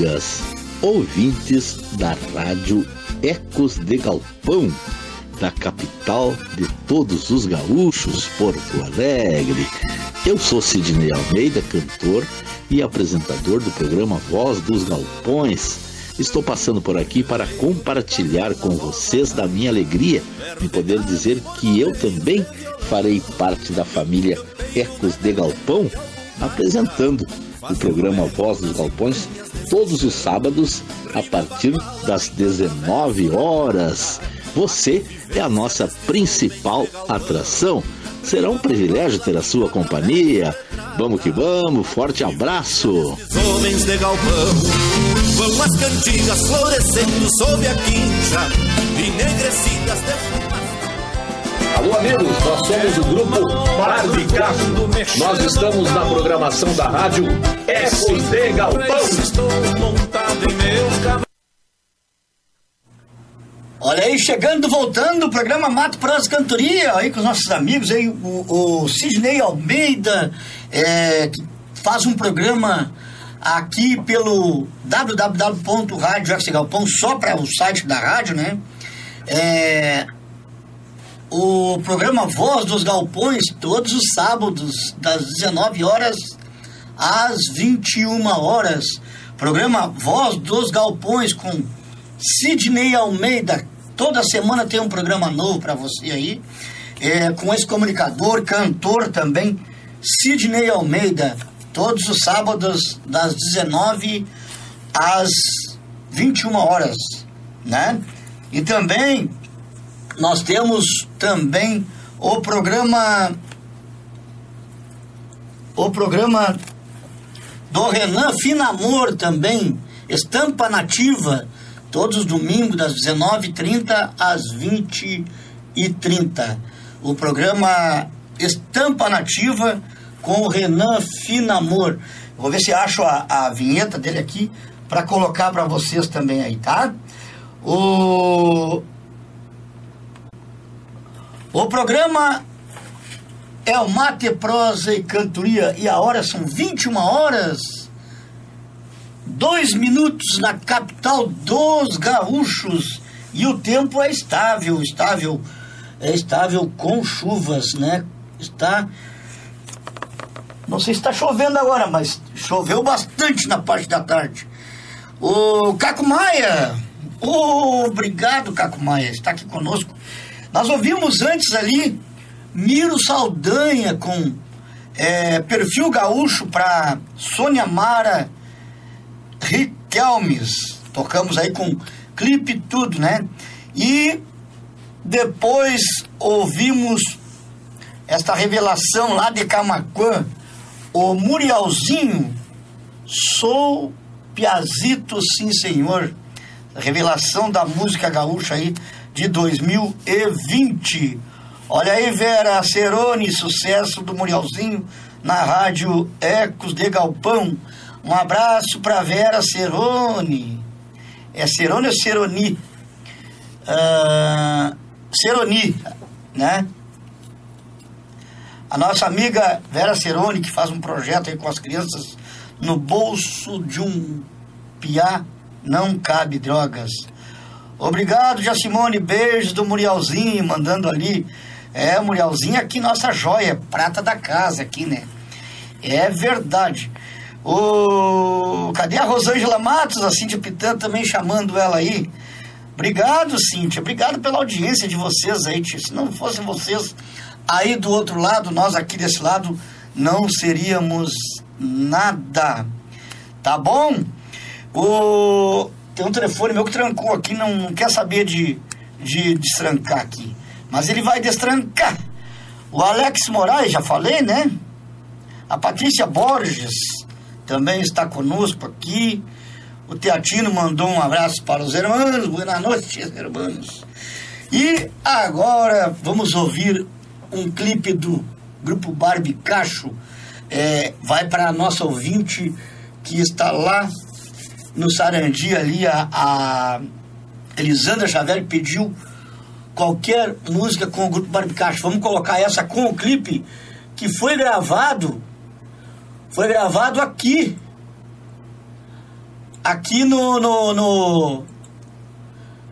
amigas, ouvintes da Rádio Ecos de Galpão, da capital de todos os gaúchos, Porto Alegre. Eu sou Sidney Almeida, cantor e apresentador do programa Voz dos Galpões. Estou passando por aqui para compartilhar com vocês da minha alegria de poder dizer que eu também farei parte da família Ecos de Galpão, apresentando o programa Voz dos Galpões todos os sábados a partir das 19 horas. Você é a nossa principal atração. Será um privilégio ter a sua companhia. Vamos que vamos, forte abraço. Homens de galpão, vão as cantigas florescendo sob a quincha, enegrecidas de Alô, amigos, nós somos o grupo Barbicaço. Nós estamos na programação da rádio De Galpão. Estou montado em meu. Olha aí, chegando, voltando, o programa Mato Prosa Cantoria, aí com os nossos amigos, aí o, o Sidney Almeida, é, que faz um programa aqui pelo www.radioxgalpão, só para o site da rádio, né? É, o programa Voz dos Galpões, todos os sábados, das 19 horas às 21 horas. Programa Voz dos Galpões com Sidney Almeida. Toda semana tem um programa novo para você aí. É, com esse comunicador, cantor também, Sidney Almeida. Todos os sábados, das 19 às 21 horas, né? E também nós temos também o programa o programa do Renan Finamor também, Estampa Nativa, todos os domingos das 19h30 às 20h30. O programa Estampa Nativa com o Renan Finamor. Vou ver se acho a, a vinheta dele aqui para colocar para vocês também aí, tá? O, o programa é o Mate, Prosa e Cantoria e a hora são 21 horas, dois minutos na capital dos gaúchos e o tempo é estável, estável, é estável com chuvas, né? Está não sei se está chovendo agora, mas choveu bastante na parte da tarde. O Caco Maia, oh, obrigado Caco Maia, está aqui conosco. Nós ouvimos antes ali Miro Saldanha com é, perfil gaúcho para Sônia Mara Riquelmes. Tocamos aí com clipe e tudo, né? E depois ouvimos esta revelação lá de Camacuã, o Murialzinho, sou Piazito Sim Senhor, revelação da música gaúcha aí de 2020. Olha aí, Vera Cerone, sucesso do Murialzinho na rádio Ecos de Galpão. Um abraço para Vera Cerone. É Cerone ou Ceroni? Uh, Ceroni, né? A nossa amiga Vera Cerone, que faz um projeto aí com as crianças no bolso de um piá, não cabe drogas. Obrigado, Jacimone. Beijos do Murialzinho, mandando ali. É, Murialzinho aqui, nossa joia, prata da casa aqui, né? É verdade. O... Cadê a Rosângela Matos, a Cíntia Pitã também chamando ela aí? Obrigado, Cíntia. Obrigado pela audiência de vocês aí, tia. Se não fossem vocês aí do outro lado, nós aqui desse lado, não seríamos nada. Tá bom? O... Tem um telefone meu que trancou aqui, não, não quer saber de, de destrancar aqui. Mas ele vai destrancar. O Alex Moraes, já falei, né? A Patrícia Borges também está conosco aqui. O Teatino mandou um abraço para os irmãos. Boa noite, irmãos. E agora vamos ouvir um clipe do grupo Barbie Cacho. É, vai para a nossa ouvinte que está lá no Sarandi ali, a, a Elisandra Xavier pediu qualquer música com o grupo Barbicacho. Vamos colocar essa com o clipe que foi gravado, foi gravado aqui, aqui no, no, no,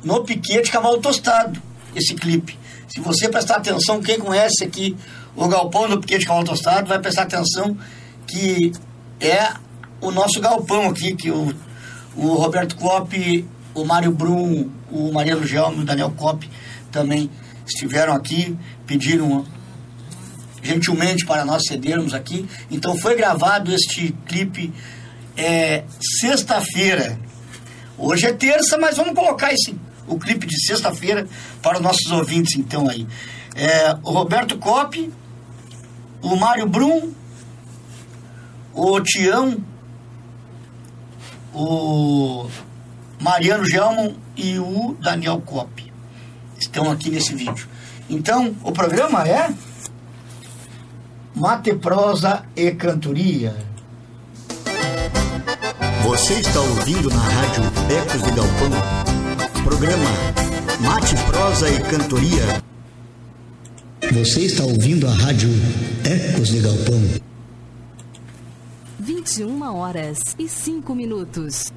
no Piquete Cavalo Tostado, esse clipe. Se você prestar atenção, quem conhece aqui o galpão do Piquete Cavalo Tostado vai prestar atenção que é o nosso galpão aqui, que o o Roberto Kopp, o Mário Brum, o Mariano Gelmo, o Daniel Kopp também estiveram aqui, pediram gentilmente para nós cedermos aqui. Então foi gravado este clipe é, sexta-feira. Hoje é terça, mas vamos colocar esse, o clipe de sexta-feira para os nossos ouvintes então aí. É, o Roberto Kopp, o Mário Brum, o Tião o Mariano Gelman e o Daniel Kopp estão aqui nesse vídeo. Então, o programa é Mate, Prosa e Cantoria. Você está ouvindo na rádio Ecos de Galpão, programa Mate, Prosa e Cantoria. Você está ouvindo a rádio Ecos de Galpão. 21 horas e 5 minutos.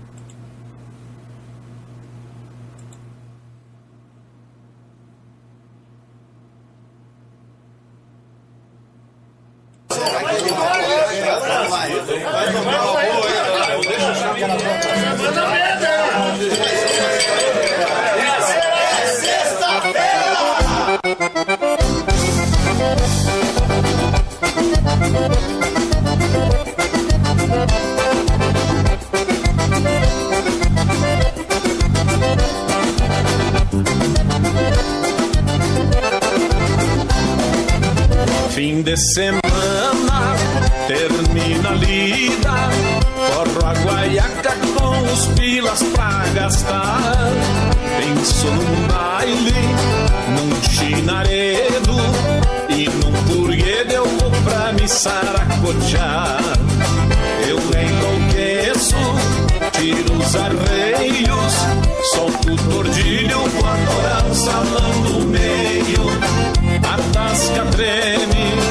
Fim de semana, termina a lida Forro a guaiaca com os pilas pra gastar. Penso num baile, num chinaredo e num purguedo eu vou pra me saracotear. Eu enlouqueço, tiro os arreios, solto o tordilho, vou adorar o salão do meio. A tasca treme,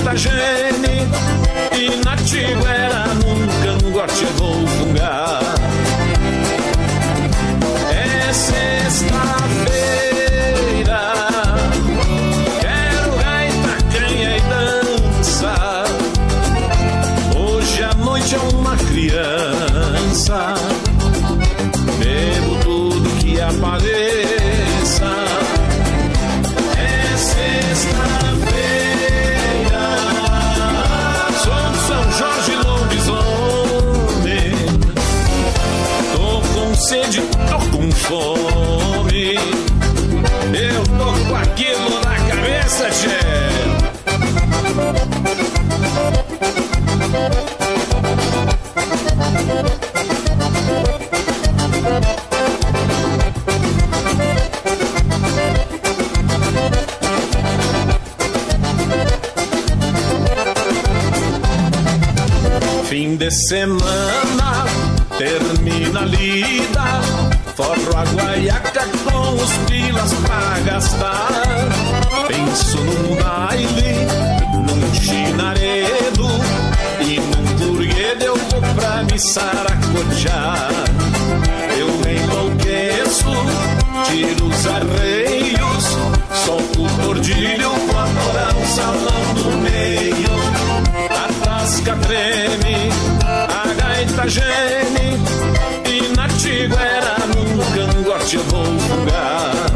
a gaita geme, e na tiguera num cangote eu vou fungar. Fim de semana, termina a lida. Forro a guaiaca com os pilas pra gastar. Penso num baile, num chinaredo saracotear. Eu enlouqueço, tiro os arreios, solto o tordilho, vou adorar o salão do meio. A tasca treme, a gaita geme E na tiguera num cangote eu vou fugar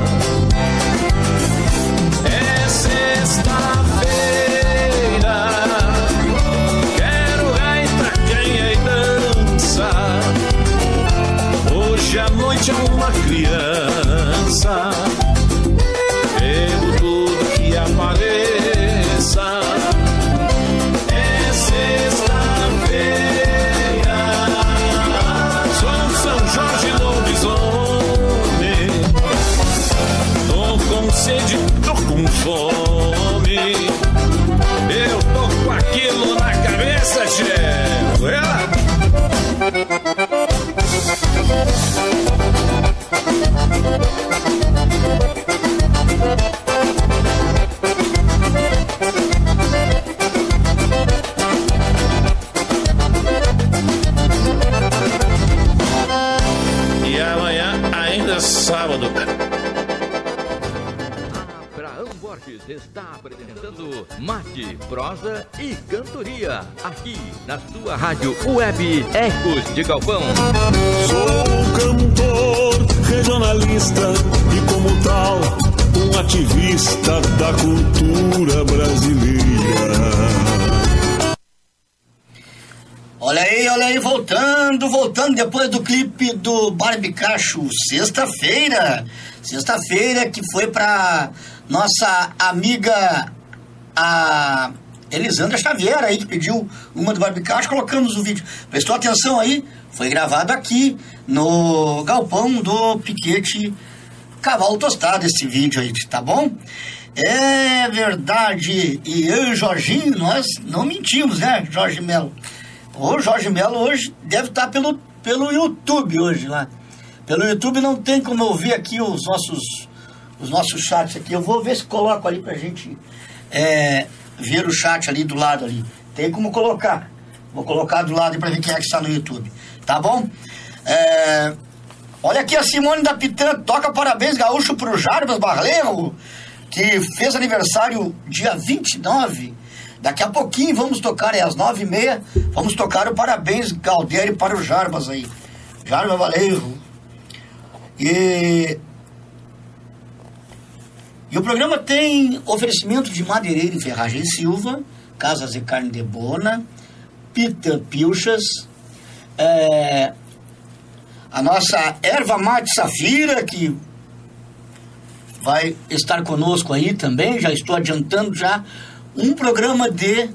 Ecos de Galpão. Sou cantor, regionalista e, como tal, um ativista da cultura brasileira. Olha aí, olha aí, voltando, voltando depois do clipe do Barbicacho, sexta-feira. Sexta-feira que foi pra nossa amiga a Elisandra Xavier aí que pediu uma do Barbicacho, colocamos o vídeo. Prestou atenção aí? Foi gravado aqui no galpão do Piquete Cavalo Tostado esse vídeo aí, tá bom? É verdade. E eu e Jorginho, nós não mentimos, né, Jorge Melo? O Jorge Melo hoje deve estar pelo, pelo YouTube hoje lá. Pelo YouTube não tem como ouvir aqui os nossos, os nossos chats aqui. Eu vou ver se coloco ali pra gente é, ver o chat ali do lado ali. Tem como colocar. Vou colocar do lado para ver quem é que está no YouTube. Tá bom? É, olha aqui a Simone da Pitã. Toca parabéns gaúcho pro Jarbas Barleiro, que fez aniversário dia 29. Daqui a pouquinho vamos tocar, é às nove e meia, vamos tocar o parabéns Galdério para o Jarbas aí. Jarbas Valeu. E, e o programa tem oferecimento de madeireira e ferragem Silva, Casas e Carne de Bona, Pita Pilchas, é, a nossa erva mate Safira, que vai estar conosco aí também, já estou adiantando já um programa de,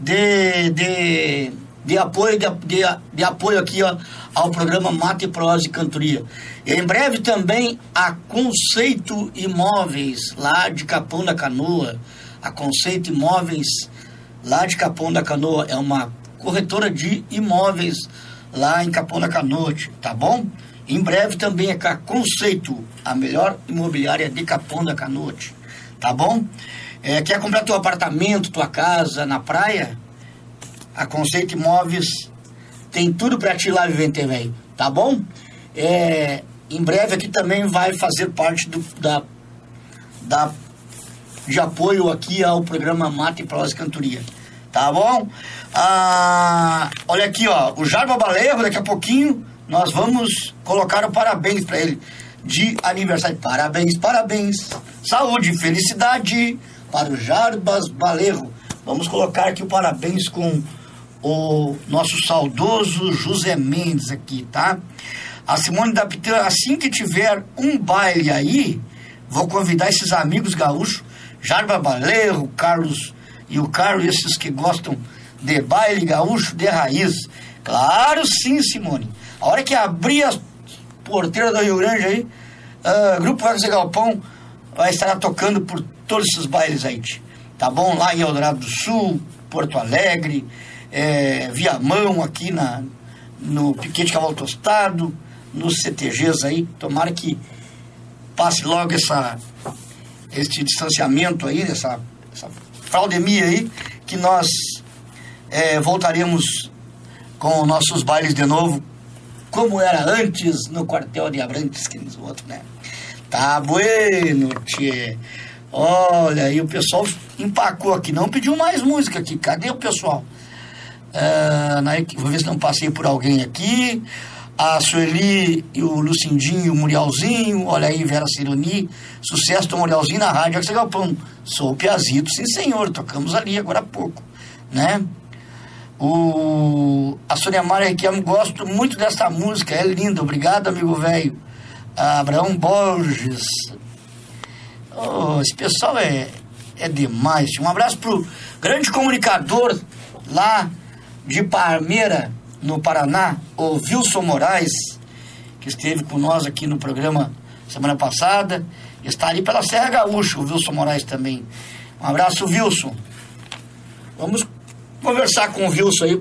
de, de de apoio, de, de, de apoio aqui ó, ao programa Mate, Prosa e Cantoria. E em breve também a Conceito Imóveis, lá de Capão da Canoa. A Conceito Imóveis, lá de Capão da Canoa, é uma corretora de imóveis lá em Capão da Canoa, tá bom? Em breve também é com a Conceito, a melhor imobiliária de Capão da Canoa, tá bom? É, quer comprar teu apartamento, tua casa na praia? A Conceito Imóveis tem tudo para ti lá, Vivente Velho, tá bom? É, em breve aqui também vai fazer parte do, da, da, de apoio aqui ao programa Mate Prosa Cantoria, tá bom? Ah, olha aqui, ó, o Jarba Baleiro, daqui a pouquinho nós vamos colocar o parabéns para ele de aniversário. Parabéns, parabéns, saúde felicidade para o Jarbas Balerro. Vamos colocar aqui o parabéns com o nosso saudoso José Mendes aqui, tá? A Simone da Pitã, assim que tiver um baile aí, vou convidar esses amigos gaúchos, Jarba Balerro, Carlos e o Carlos, esses que gostam de baile gaúcho de raiz. Claro sim, Simone. A hora que abrir as porteiras do Rio Grande aí, uh, Grupo Vagos Galpão vai estar tocando por todos esses bailes aí. Tá bom? Lá em Eldorado do Sul, Porto Alegre, é, Viamão aqui na, no Piquete Cavalo Tostado, nos CTGs aí. Tomara que passe logo essa, esse distanciamento aí, essa, essa fraudemia aí, que nós é, voltaremos com nossos bailes de novo, como era antes no quartel de Abrantes, que nos outros, né? Tá bueno, tchê. Olha, e o pessoal empacou aqui, não pediu mais música aqui. Cadê o pessoal? Uh, na, vou ver se não passei por alguém aqui. A Sueli e o Lucindinho o Murialzinho. Olha aí, Vera Cironi. Sucesso do Murialzinho na Rádio Axel Galpão. Sou o Piazito, sim senhor. Tocamos ali agora há pouco, né? O, a Sônia Maria Requiam, gosto muito dessa música, é linda, obrigado, amigo velho. Abraão Borges. Oh, esse pessoal é, é demais. Um abraço pro grande comunicador lá de Parmeira, no Paraná, o Wilson Moraes, que esteve com nós aqui no programa semana passada. Está ali pela Serra Gaúcha, o Wilson Moraes também. Um abraço, Wilson. Vamos conversar com o Wilson aí,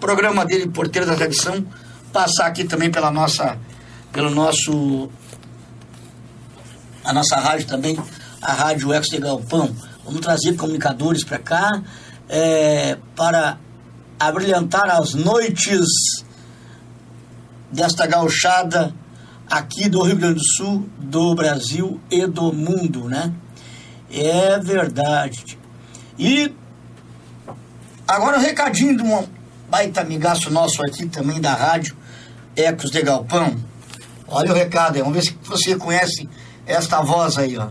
programa dele, Porteiro da Tradição, passar aqui também pela nossa, pelo nosso, a nossa rádio também, a Rádio Ex de Galpão. Vamos trazer comunicadores para cá, é, para abrilhantar as noites desta gauchada aqui do Rio Grande do Sul, do Brasil e do mundo, né? É verdade. E Agora, o um recadinho de um baita amigaço nosso aqui também da rádio, Ecos de Galpão. Olha o recado aí, vamos ver se você conhece esta voz aí, ó.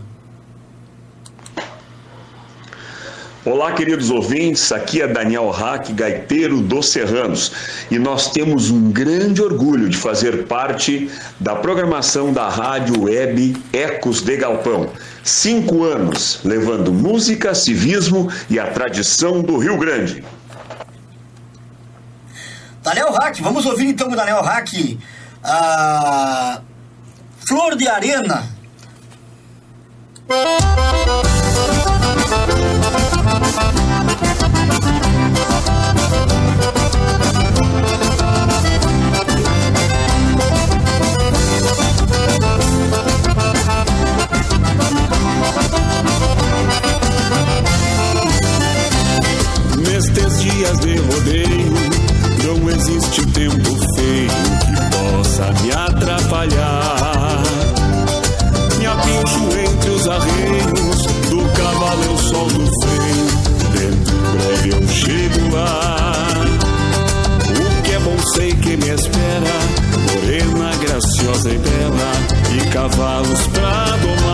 Olá, queridos ouvintes, aqui é Daniel Hack, gaiteiro dos Serranos, e nós temos um grande orgulho de fazer parte da programação da rádio web Ecos de Galpão. Cinco anos levando música, civismo e a tradição do Rio Grande. Daniel Hack, vamos ouvir então o Daniel Hack, a Flor de Arena. Dias de rodeio, não existe tempo feio que possa me atrapalhar. Me apincho entre os arreios, do cavalo eu solto o freio, dentro breve eu chego lá. O que é bom sei que me espera, morena, graciosa e bela, e cavalos pra domar.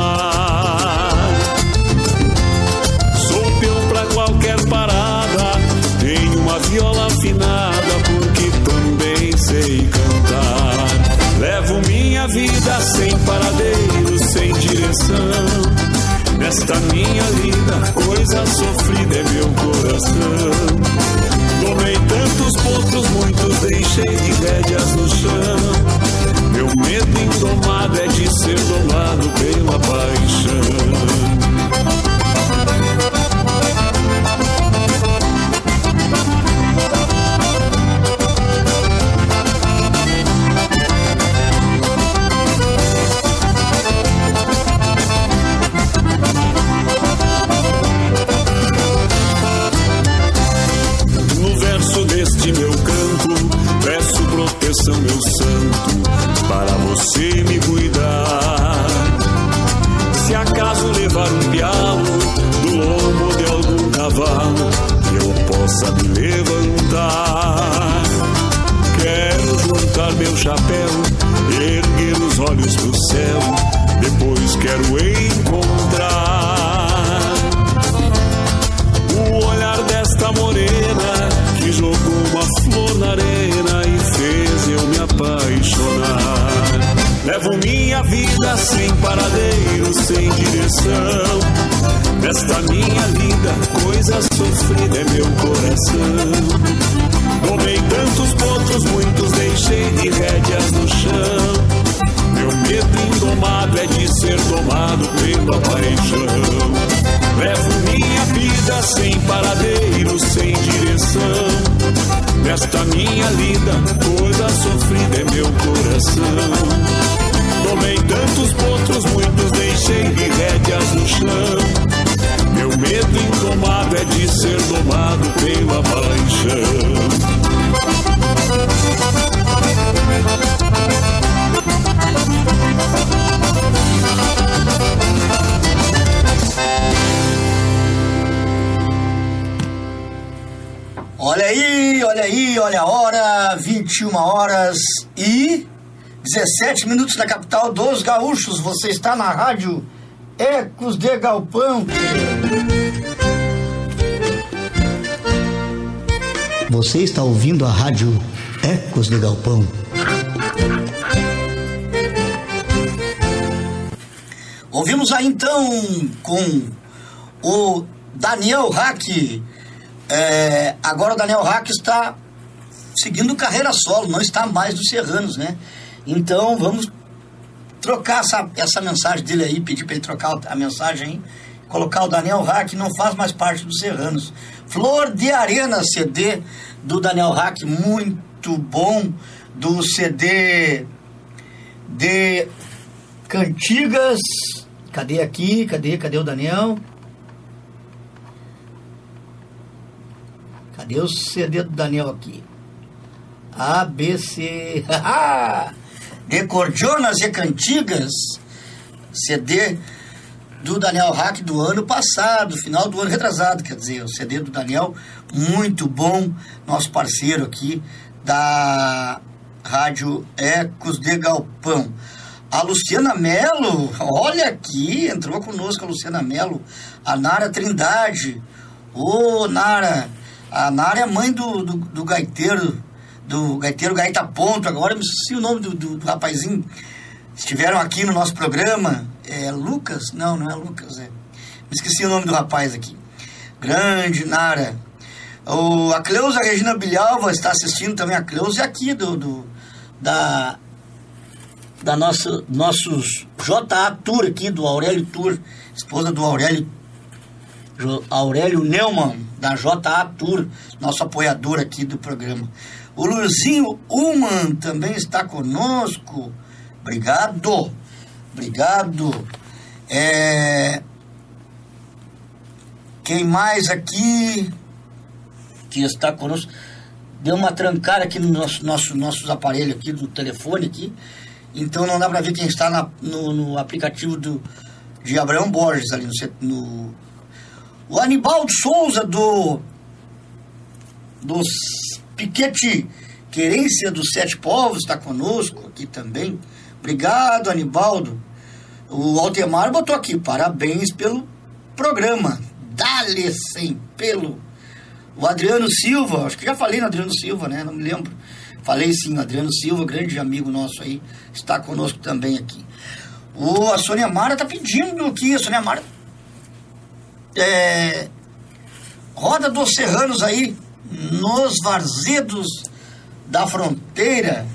Nesta minha vida, coisa sofrida é meu coração. Tomei tantos potros, muitos deixei de rédeas no chão. Meu medo indomado é de ser domado pela paixão. 21 horas e 17 minutos na capital dos gaúchos. Você está na rádio Ecos de Galpão. Você está ouvindo a rádio Ecos de Galpão. Ouvimos aí então com o Daniel Hack. É, agora o Daniel Hack está seguindo carreira solo, não está mais dos Serranos, né? Então vamos trocar essa, essa mensagem dele aí, pedir para ele trocar a mensagem colocar o Daniel Hack, não faz mais parte dos Serranos. Flor de Arena, CD do Daniel Hack, muito bom, do CD de Cantigas. Cadê aqui? Cadê? Cadê o Daniel? Cadê o CD do Daniel aqui? A, B, C. de Cordionas e Cantigas. CD do Daniel Hack do ano passado, final do ano retrasado, quer dizer, o CD do Daniel, muito bom, nosso parceiro aqui da Rádio Ecos de Galpão. A Luciana Melo, olha aqui, entrou conosco a Luciana Melo, a Nara Trindade. Ô, Nara, a Nara é mãe do, do, do gaiteiro, do gaiteiro Gaita Ponto, agora me esqueci o nome do, do, do rapazinho. Estiveram aqui no nosso programa, é Lucas? Não, não é Lucas, é. Me esqueci o nome do rapaz aqui. Grande, Nara. O, a Cleusa Regina Bilhalva está assistindo também. A Cleusa é aqui do, do da, da nossa, nossos JA Tour aqui, do Aurélio Tour, esposa do Aurélio, Aurélio Neumann, da JA Tour, nosso apoiador aqui do programa. O Luizinho Uman também está conosco. Obrigado. Obrigado. É... Quem mais aqui que está conosco? Deu uma trancada aqui no nosso, nosso, nossos aparelhos aqui, do telefone aqui. Então não dá para ver quem está na- no, no aplicativo do, de Abraão Borges ali no, no. O Anibaldo Souza do. Dos Piquete Querência dos Sete Povos está conosco aqui também. Obrigado, Anibaldo. O Altemar botou aqui, parabéns pelo programa. Dale sem pelo. O Adriano Silva, acho que já falei no Adriano Silva, né? Não me lembro. Falei sim, Adriano Silva, grande amigo nosso aí, está conosco também aqui. O, a Sônia Mara tá pedindo aqui, a Sônia Mara. É, roda dos Serranos aí, Nos Varzedos da Fronteira.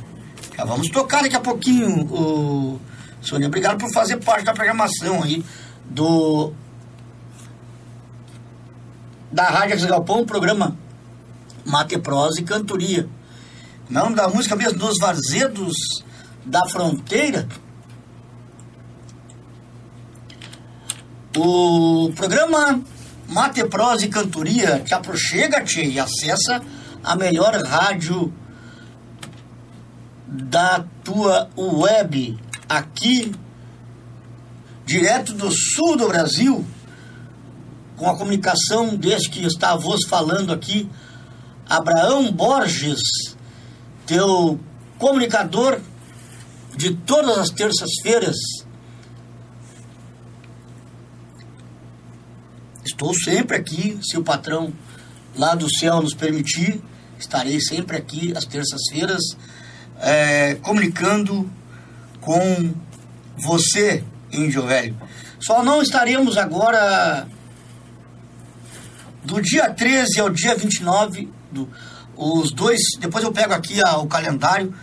Já vamos tocar daqui a pouquinho, o Sônia. Obrigado por fazer parte da programação aí do da Rádio Galpão, programa Mate Prosa e Cantoria. O nome da música mesmo, Nos Varzedos da Fronteira. O programa Mate Prosa e Cantoria te aproxega-te e acessa a melhor rádio da tua web aqui, direto do sul do Brasil, com a comunicação deste que está a voz falando aqui, Abraão Borges, teu comunicador de todas as terças-feiras. Estou sempre aqui, se o patrão lá do céu nos permitir, estarei sempre aqui às terças-feiras, é, comunicando com você, Índio Velho. Só não estaremos agora do dia 13 ao dia 29, do, os dois, depois eu pego aqui a, o calendário,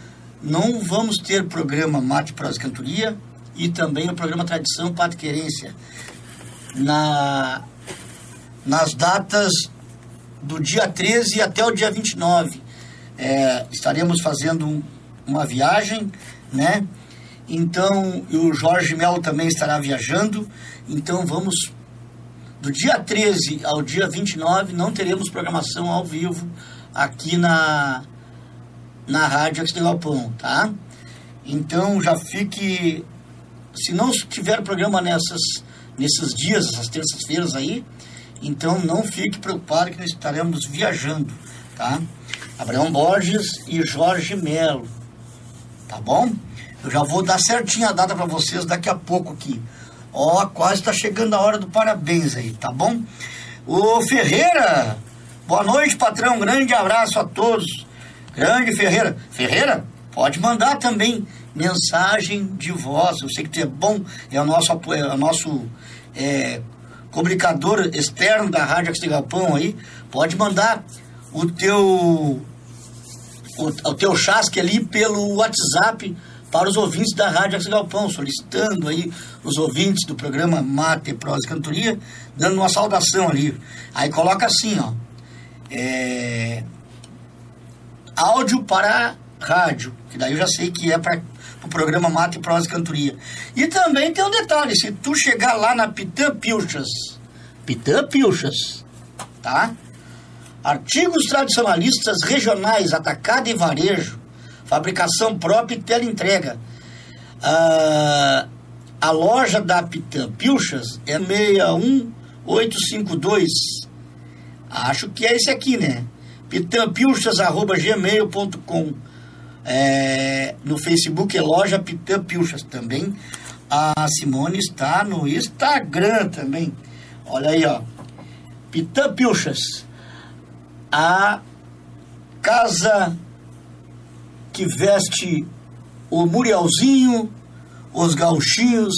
não vamos ter programa Mate Prosa Cantoria e também o programa Tradição Pátria Querência. Na, nas datas do dia 13 até o dia 29. É, estaremos fazendo um, uma viagem, né? Então, o Jorge Melo também estará viajando. Então, vamos do dia 13 ao dia 29 não teremos programação ao vivo aqui na na Rádio Axis Galpão, tá? Então já fique se não tiver programa nessas nesses dias, essas terças-feiras aí, então não fique preocupado que nós estaremos viajando, tá? Abraão Borges e Jorge Melo, tá bom? Eu já vou dar certinho a data para vocês daqui a pouco aqui. Ó, quase está chegando a hora do parabéns aí, tá bom? O Ferreira, boa noite, patrão. Grande abraço a todos. Grande Ferreira. Ferreira, pode mandar também mensagem de voz. Eu sei que tu é bom, é o nosso, é o nosso é, comunicador externo da Rádio Axi Galpão aí. Pode mandar o teu, o, o teu chasque ali pelo WhatsApp para os ouvintes da Rádio Axis Galpão, solicitando aí os ouvintes do programa Mate, Prosa e Cantoria, dando uma saudação ali. Aí coloca assim, ó, é, áudio para rádio, que daí eu já sei que é para o programa Mate, Prosa e Cantoria. E também tem um detalhe, se tu chegar lá na Pitã Pilchas, Pitã Pilchas, tá? Artigos tradicionalistas regionais, atacado e varejo, fabricação própria e teleentrega. Ah, a loja da Pitã Pilchas é 61852. Acho que é esse aqui, né? pitanpilchas.gmail.com é, No Facebook é loja Pitã Pilchas também. A Simone está no Instagram também. Olha aí, ó. Pitã Pilchas. A casa que veste o Murielzinho, os gauchinhos,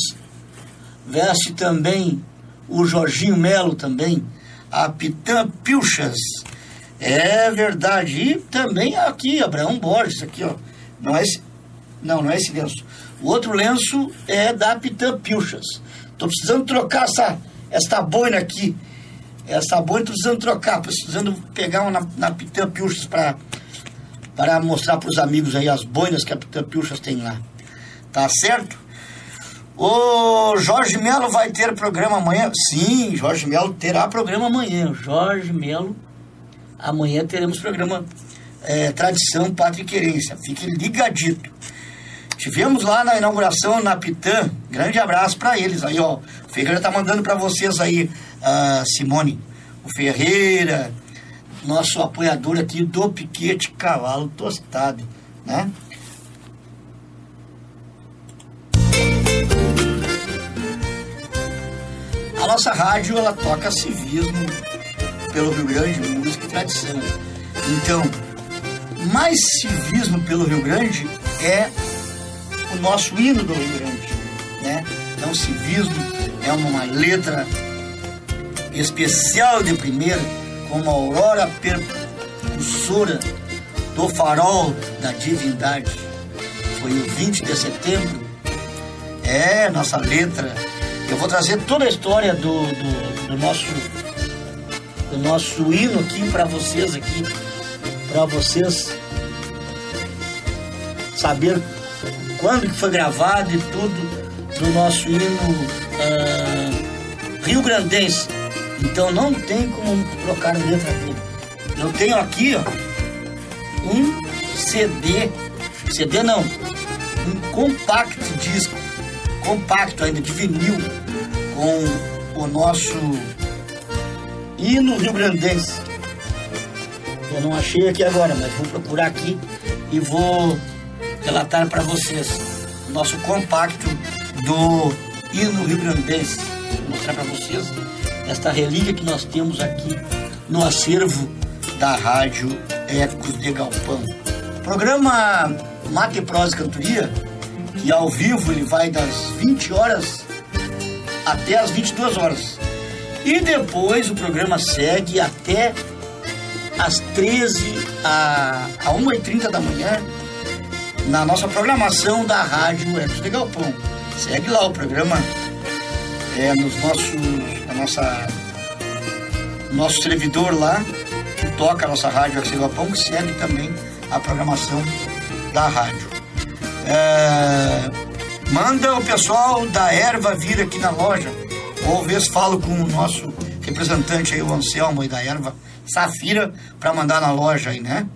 veste também o Jorginho Melo também, a Pitã Pilchas. É verdade. E também aqui, Abraão Borges, aqui, ó. Não é esse, não, não é esse lenço. O outro lenço é da Pitã Pilchas. Tô precisando trocar essa, essa boina aqui. Essa boina tô precisando trocar, precisando pegar uma na, na Pitã Pilchas para para mostrar para os amigos aí as boinas que a Pilchas tem lá. Tá certo? O Jorge Melo vai ter programa amanhã? Sim, Jorge Melo terá programa amanhã. Jorge Melo, amanhã teremos programa é, Tradição, Pátria e Querência. Fique ligadito. Tivemos lá na inauguração na Pitã. Grande abraço para eles aí, ó. O Ferreira tá mandando para vocês aí, Simone. O Ferreira, nosso apoiador aqui do Piquete Cavalo Tostado, né? A nossa rádio, ela toca civismo pelo Rio Grande, música e tradição. Então, mais civismo pelo Rio Grande é o nosso hino do Rio Grande, né? Então, civismo é uma letra especial de primeira como Aurora per, precursora do farol da divindade. Foi o 20 de setembro. É, nossa letra. Eu vou trazer toda a história do, do, do nosso do nosso hino aqui para vocês aqui, para vocês saber quando que foi gravado e tudo do nosso hino ah, Rio Grandense. Então não tem como trocar letra dele. Eu tenho aqui ó, um CD, CD não, um compact disco, compacto ainda de vinil, com o nosso hino Rio Grandense. Eu não achei aqui agora, mas vou procurar aqui e vou relatar para vocês o nosso compacto do hino Rio Grandense. Vou mostrar para vocês esta relíquia que nós temos aqui no acervo da Rádio Ecos de Galpão. Programa Mate Prosa Cantoria, que ao vivo ele vai das 20 horas até as 22 horas. E depois o programa segue até às 13 a, a 1h30 da manhã na nossa programação da Rádio Ecos de Galpão. Segue lá o programa é, nos nossos, na nossa, nosso servidor lá, que toca a nossa Rádio Ecos de Galpão, que segue também a programação da rádio. É, manda o pessoal da erva vir aqui na loja ou vezes falo com o nosso representante aí, o Anselmo aí da erva Safira, para mandar na loja aí, né?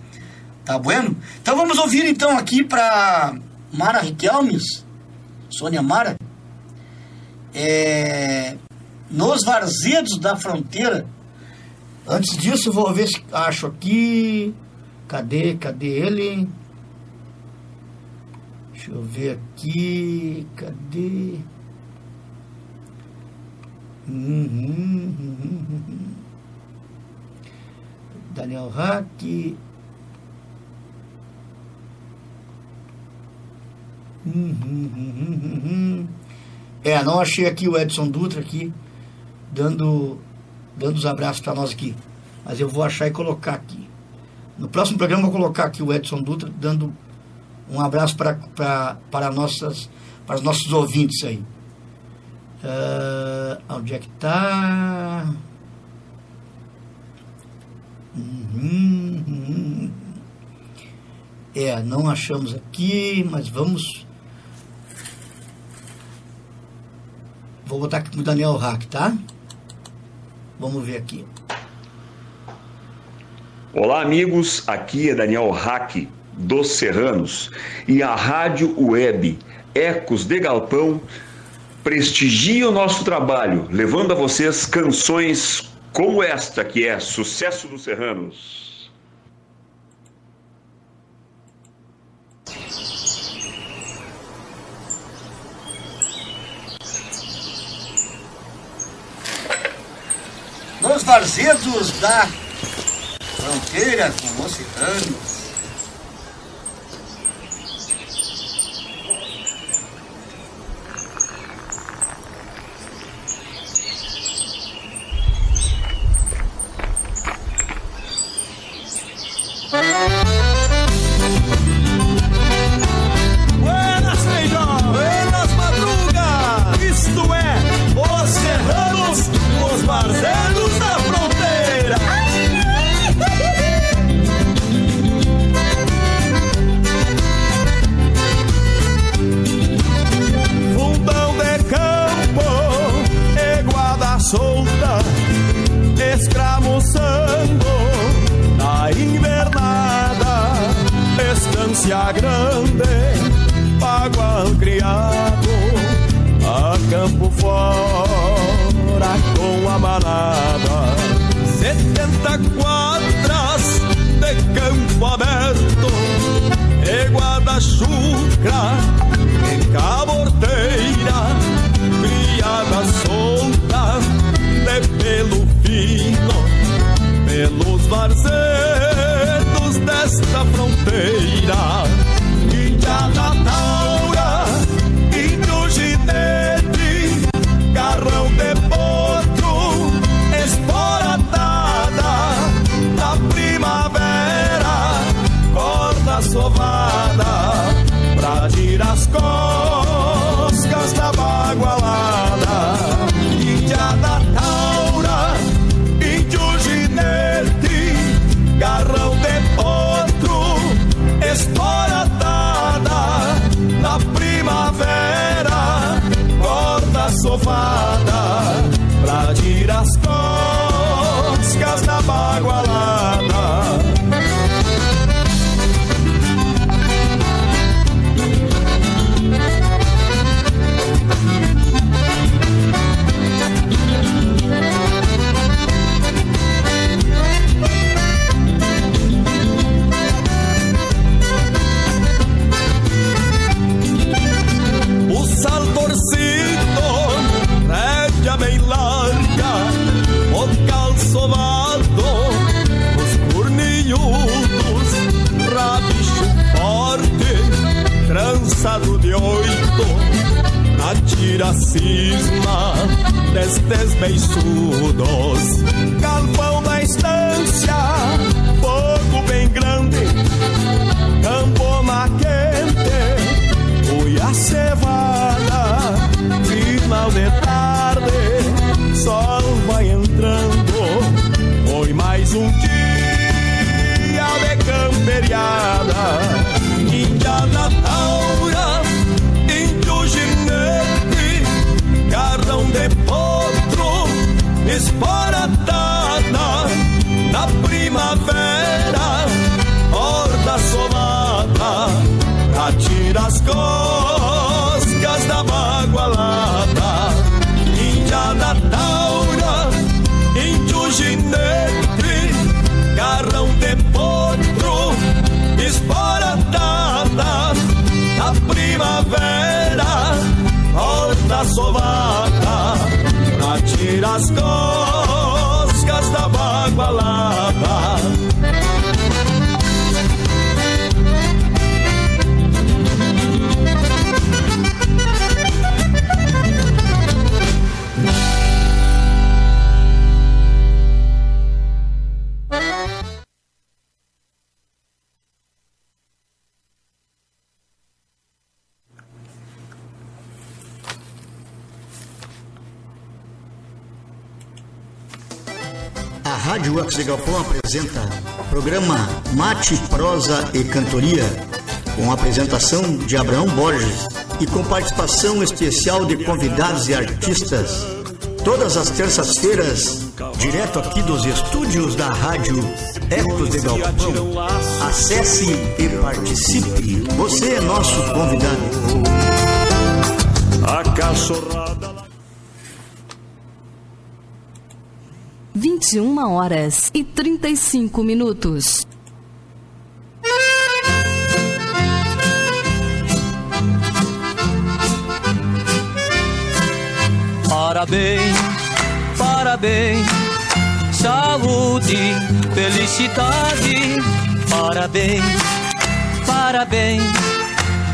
Tá bueno? Então vamos ouvir então aqui para Mara Riquelmes, Sônia Mara, é, nos Varzedos da Fronteira. Antes disso, vou ver se acho aqui. Cadê? Cadê ele? Deixa eu ver aqui. Cadê? Uhum, uhum, uhum. Daniel Hack. É, não achei aqui o Edson Dutra aqui dando dando os abraços para nós aqui. Mas eu vou achar e colocar aqui. No próximo programa eu vou colocar aqui o Edson Dutra dando um abraço para para nossas para os nossos ouvintes aí. Uh, onde é que tá? Uhum, uhum. É, não achamos aqui, mas vamos. Vou botar aqui o Daniel Hack, tá? Vamos ver aqui. Olá, amigos. Aqui é Daniel Hack, dos Serranos. E a Rádio Web Ecos de Galpão prestigia o nosso trabalho, levando a vocês canções como esta, que é Sucesso dos Serranos. Nos varzedos da fronteira com os serranos, sovada pra tirar as coscas da bagualada. Tirar cisma destes beiçudos. Galpão da estância, fogo bem grande, campoma quente, fui a cevada, final de tarde, sol vai entrando, foi mais um dia de camperiada. Índia da esparatada, na primavera, horda somada, pra tirar as coscas pra tirar Rádio Wax Galpão apresenta programa Mate, Prosa e Cantoria, com apresentação de Abraão Borges e com participação especial de convidados e artistas. Todas as terças-feiras, direto aqui dos estúdios da Rádio Ecos de Galpão. Acesse e participe. Você é nosso convidado. A cachorrada. 21 horas e 35 minutos. Parabéns, parabéns, saúde, felicidade. Parabéns, parabéns,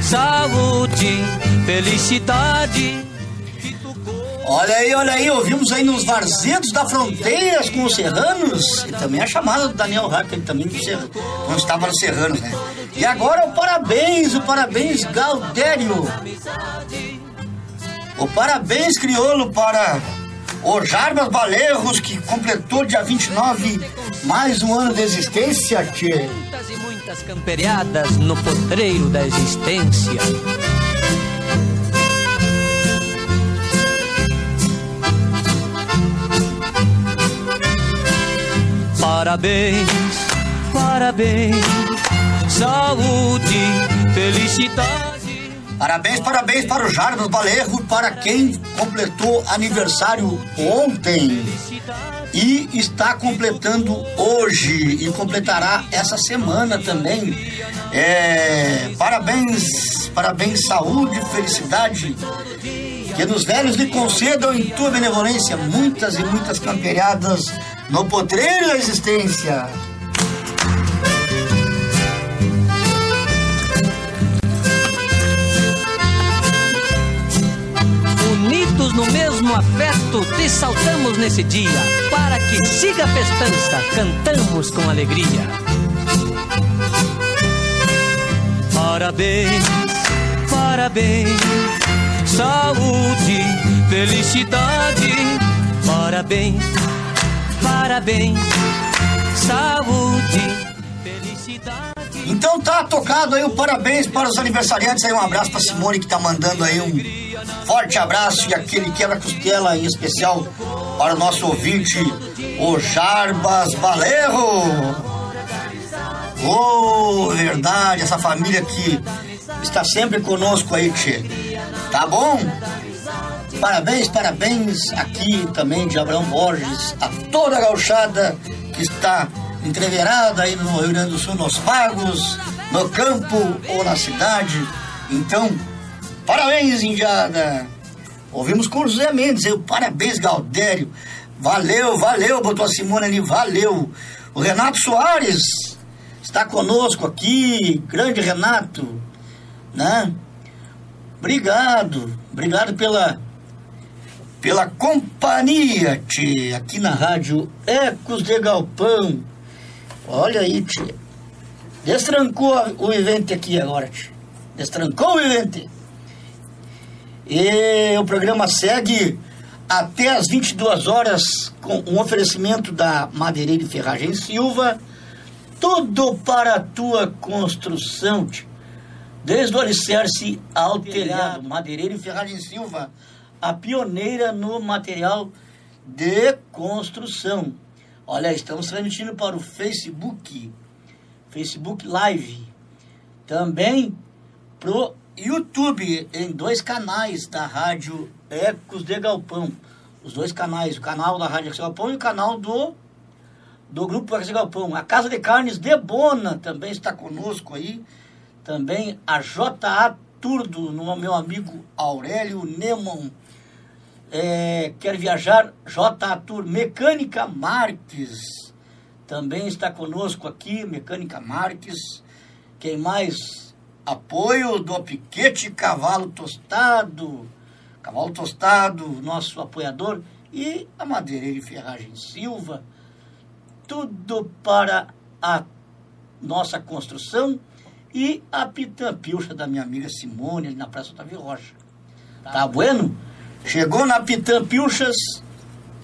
saúde, felicidade. Olha aí, olha aí, ouvimos aí nos Varzedos da Fronteiras com os Serranos. E também a chamada do Daniel ele também do Serra- não estava no Serranos, né? E agora o parabéns, o parabéns Galdério. O parabéns crioulo para o Jarbas Balerros, que completou dia 29 mais um ano de existência, Muitas e muitas camperiadas no potreiro da existência. Parabéns, parabéns, saúde, felicidade. Parabéns, parabéns para o Jarbas Balerro, para quem completou aniversário ontem e está completando hoje e completará essa semana também. É, parabéns, parabéns, saúde, felicidade. Que nos velhos lhe concedam em tua benevolência muitas e muitas camperiadas no potreiro da existência. Unidos no mesmo afeto, te saltamos nesse dia. Para que siga a festança, cantamos com alegria. Parabéns, parabéns, saúde, felicidade. Parabéns, parabéns, saúde, felicidade. Então tá tocado aí o parabéns para os aniversariantes aí, um abraço pra Simone que tá mandando aí um forte abraço e aquele quebra-costela em especial para o nosso ouvinte, o Jarbas Balerro. Oh, verdade, essa família que está sempre conosco aí, Tchê. Tá bom? Parabéns, parabéns aqui também de Abraão Borges, a toda a gauchada que está entreverada aí no Rio Grande do Sul, nos pagos, no campo ou na cidade. Então, parabéns, Indiada! Ouvimos com o José Mendes, eu, parabéns, Galdério. Valeu, valeu, botou a Simone ali, valeu. O Renato Soares está conosco aqui, grande Renato, né? Obrigado, obrigado pela pela companhia, tia, aqui na rádio Ecos de Galpão. Olha aí, tia. Destrancou o evento aqui agora, tia. Destrancou o evento. E o programa segue até as 22 horas com um oferecimento da Madeireira e Ferragem Silva. Tudo para a tua construção, tia. Desde o alicerce ao telhado. Madeireira e Ferragem Silva a pioneira no material de construção. Olha, estamos transmitindo para o Facebook, Facebook Live, também pro YouTube, em dois canais da Rádio Ecos de Galpão. Os dois canais, o canal da Rádio Ecos de Galpão e o canal do, do Grupo Ecos de Galpão. A Casa de Carnes de Bona também está conosco aí. Também a JA Turdo, no meu amigo Aurélio Nemon é, quer viajar, J. Tour Mecânica Marques, também está conosco aqui, Mecânica Marques. Quem mais? Apoio do Piquete Cavalo Tostado, Cavalo Tostado, nosso apoiador, e a Madeireira e Ferragem Silva. Tudo para a nossa construção e a Pitampiucha da minha amiga Simone, ali na Praça Otávio Rocha. Tá bueno? Chegou na Pitã Pilchas,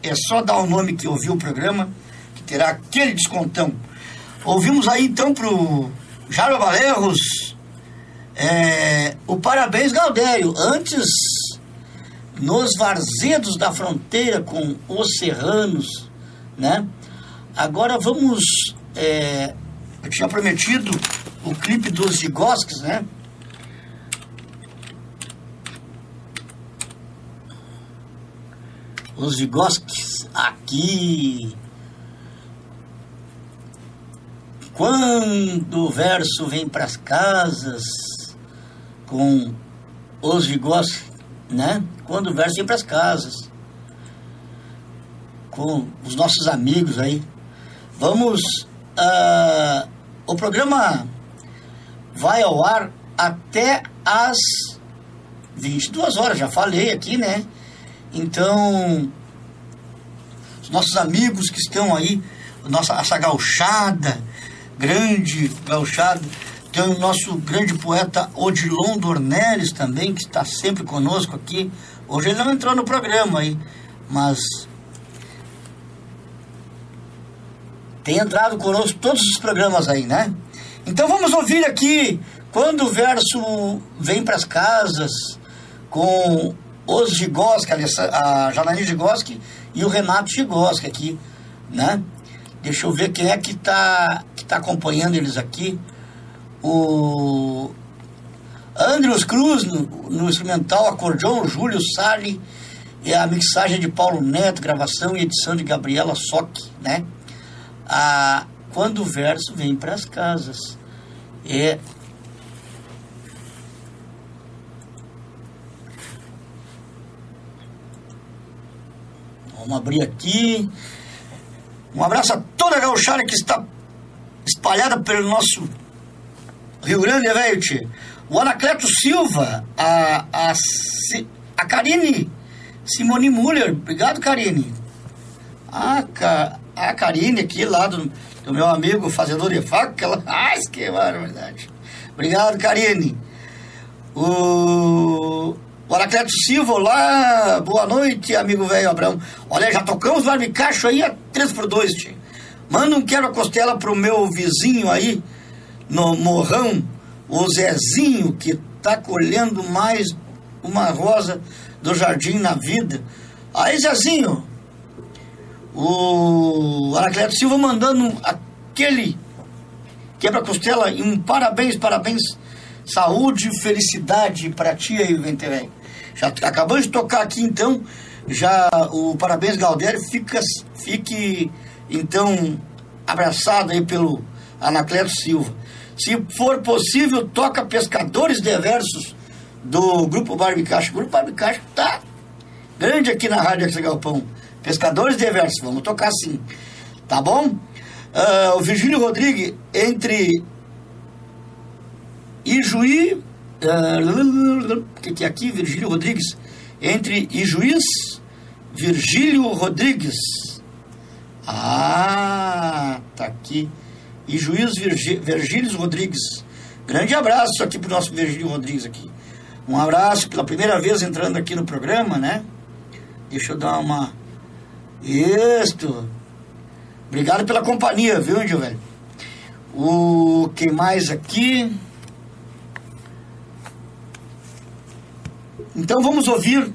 é só dar o nome que ouviu o programa, que terá aquele descontão. Ouvimos aí então pro Jairo Valerros é, o Parabéns Galdério. Antes, nos varzedos da fronteira com os serranos, né? Agora vamos. É, eu tinha prometido o clipe dos Zigosques, né? Os Vigosques aqui. Quando o verso vem para as casas com os Vigosques, né? Quando o verso vem para as casas com os nossos amigos aí. Vamos. Uh, o programa vai ao ar até às 22 horas, já falei aqui, né? Então, os nossos amigos que estão aí, nossa, essa gauchada, grande gauchada, tem o nosso grande poeta Odilon Dornelles também, que está sempre conosco aqui. Hoje ele não entrou no programa aí, mas tem entrado conosco todos os programas aí, né? Então vamos ouvir aqui quando o verso vem para as casas com os Gigoski, a Janaína Gigoski e o Renato Gigoski aqui, né? Deixa eu ver quem é que está que tá acompanhando eles aqui. O Andrews Cruz no, no instrumental, acordeon, Júlio Sali e a mixagem de Paulo Neto, gravação e edição de Gabriela Sock, né? A, quando o verso vem para as casas. É Vamos abrir aqui. Um abraço a toda a gauchada que está espalhada pelo nosso Rio Grande, né, velho, tio. O Anacleto Silva, a, a, a Karine Simone Muller. Obrigado, Karine. A, a Karine aqui, lá do, do meu amigo fazedor de faca. Ela, ai, que barbaridade. Obrigado, Karine. O o Anacleto Silva, olá, boa noite, amigo velho Abraão. Olha, já tocamos barbicacho aí a 3 por 2 tio. Manda um quebra-costela pro meu vizinho aí, no morrão, o Zezinho, que está colhendo mais uma rosa do jardim na vida. Aí, Zezinho, o Anacleto Silva mandando aquele quebra-costela e um parabéns, parabéns, saúde e felicidade para ti aí, Venterém. Já acabamos de tocar aqui, então, já o parabéns, Galdério, fica, fique, então, abraçado aí pelo Anacleto Silva. Se for possível, toca Pescadores Diversos do Grupo Barbicacho. O Grupo Barbicacho tá grande aqui na Rádio Exa Galpão. Pescadores Diversos, vamos tocar sim. Tá bom? Uh, o Virgílio Rodrigues, entre Ijuí. Uh, que, aqui? Virgílio Rodrigues. Entre Ijuís, Virgílio Rodrigues. Ah, tá aqui. Ijuís Virgílio Rodrigues. Grande abraço aqui pro nosso Virgílio Rodrigues aqui. Um abraço pela primeira vez entrando aqui no programa, né? Deixa eu dar uma. Isto. Obrigado pela companhia, viu, índio velho? O que mais aqui? Então vamos ouvir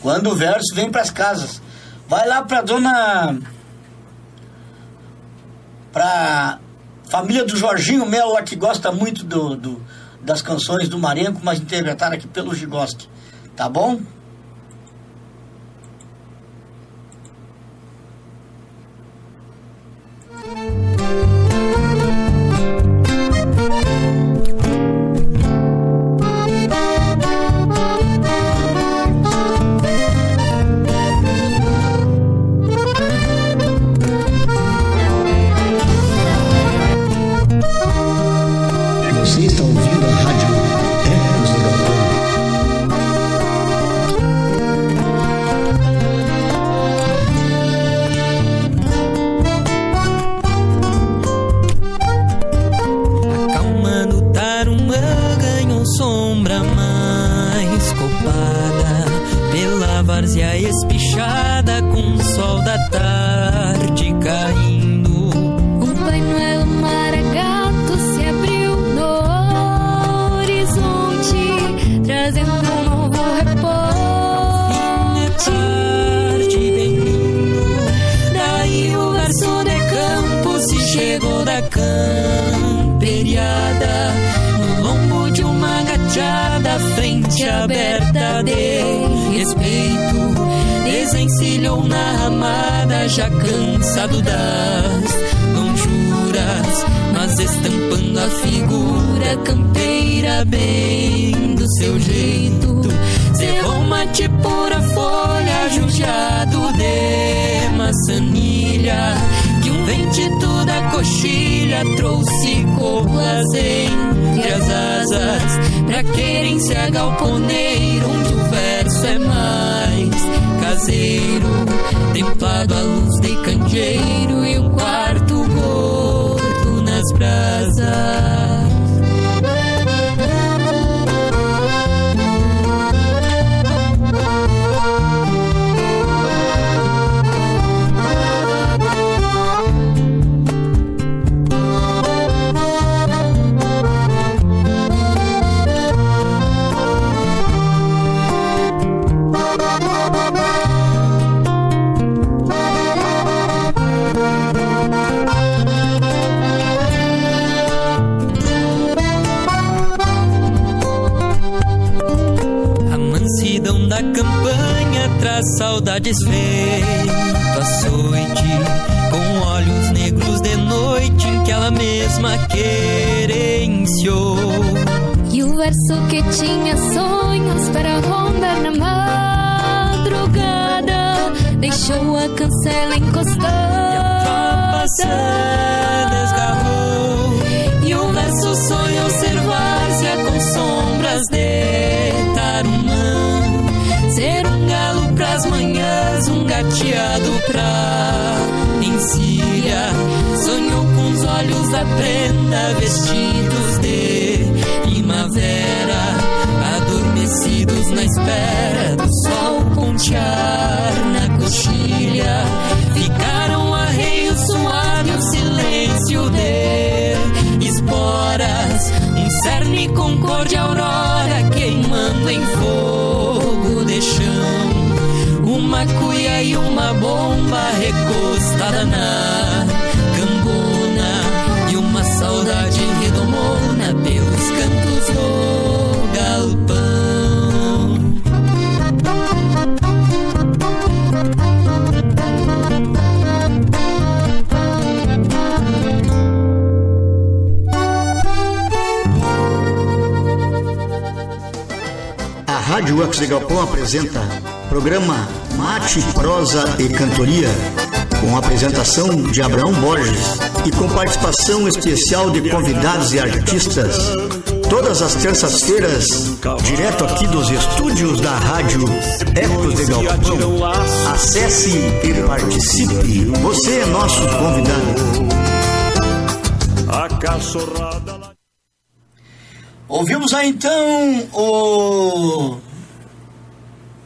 quando o verso vem para as casas. Vai lá para dona para família do Jorginho Melo lá que gosta muito do, do das canções do Marenco, mas interpretada aqui pelo Gigoski. Tá bom? Programa Mate, Prosa e Cantoria, com apresentação de Abraão Borges e com participação especial de convidados e artistas. Todas as terças-feiras, direto aqui dos estúdios da Rádio Ecos de Galpão. Acesse e participe. Você é nosso convidado. A cachorrada. Ouvimos aí então o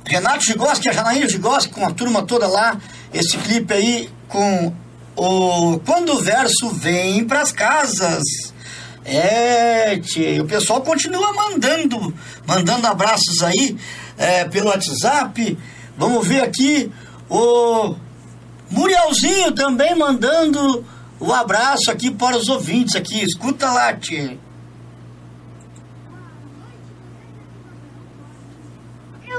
Renato Gigoski, a Janaína Gigoski, com a turma toda lá, esse clipe aí com o Quando o Verso Vem Pras Casas. É, tchê, o pessoal continua mandando, mandando abraços aí é, pelo WhatsApp. Vamos ver aqui o Murielzinho também mandando o abraço aqui para os ouvintes aqui. Escuta lá, tchê.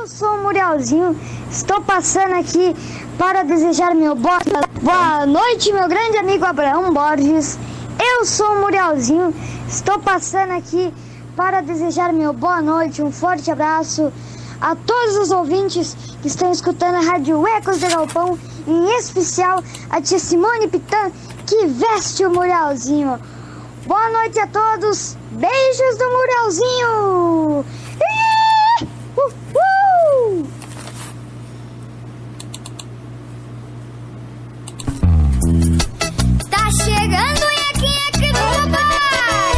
Eu sou o Murielzinho, estou passando aqui para desejar meu boa, boa noite, meu grande amigo Abraão Borges. Eu sou o Murielzinho, estou passando aqui para desejar meu boa noite, um forte abraço a todos os ouvintes que estão escutando a Rádio Ecos de Galpão, em especial a tia Simone Pitan, que veste o Murielzinho. Boa noite a todos, beijos do Murielzinho! Uhul! Tá chegando o nheque-nheque do papai.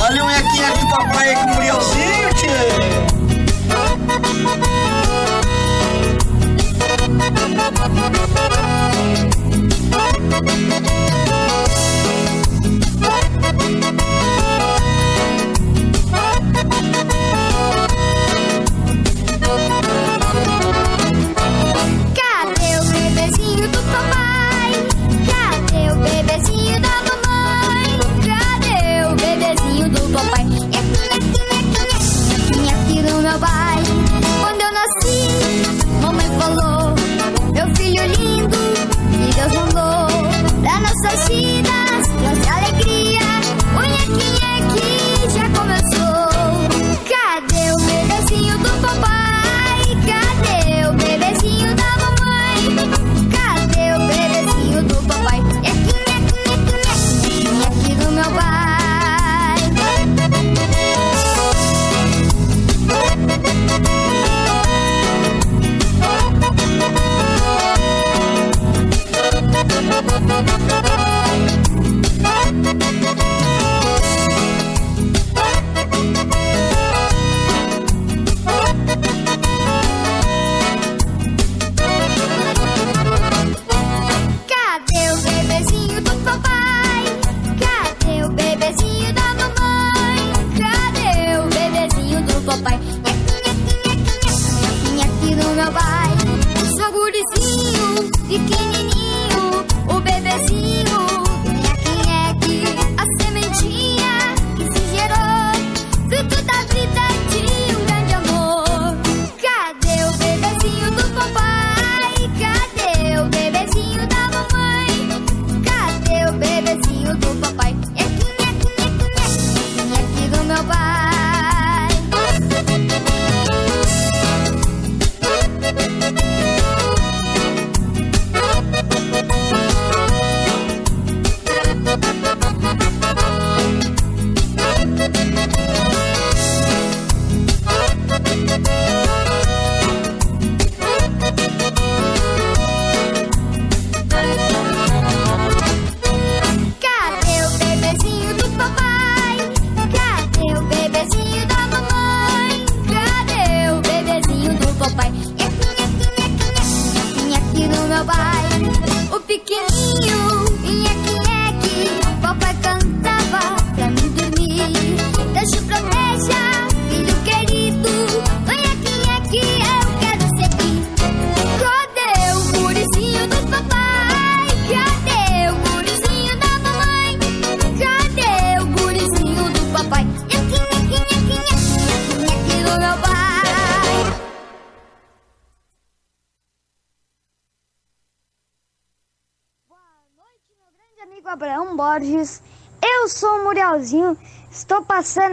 Olha o nheque-nheque do papai com o Murielzinho, tchê.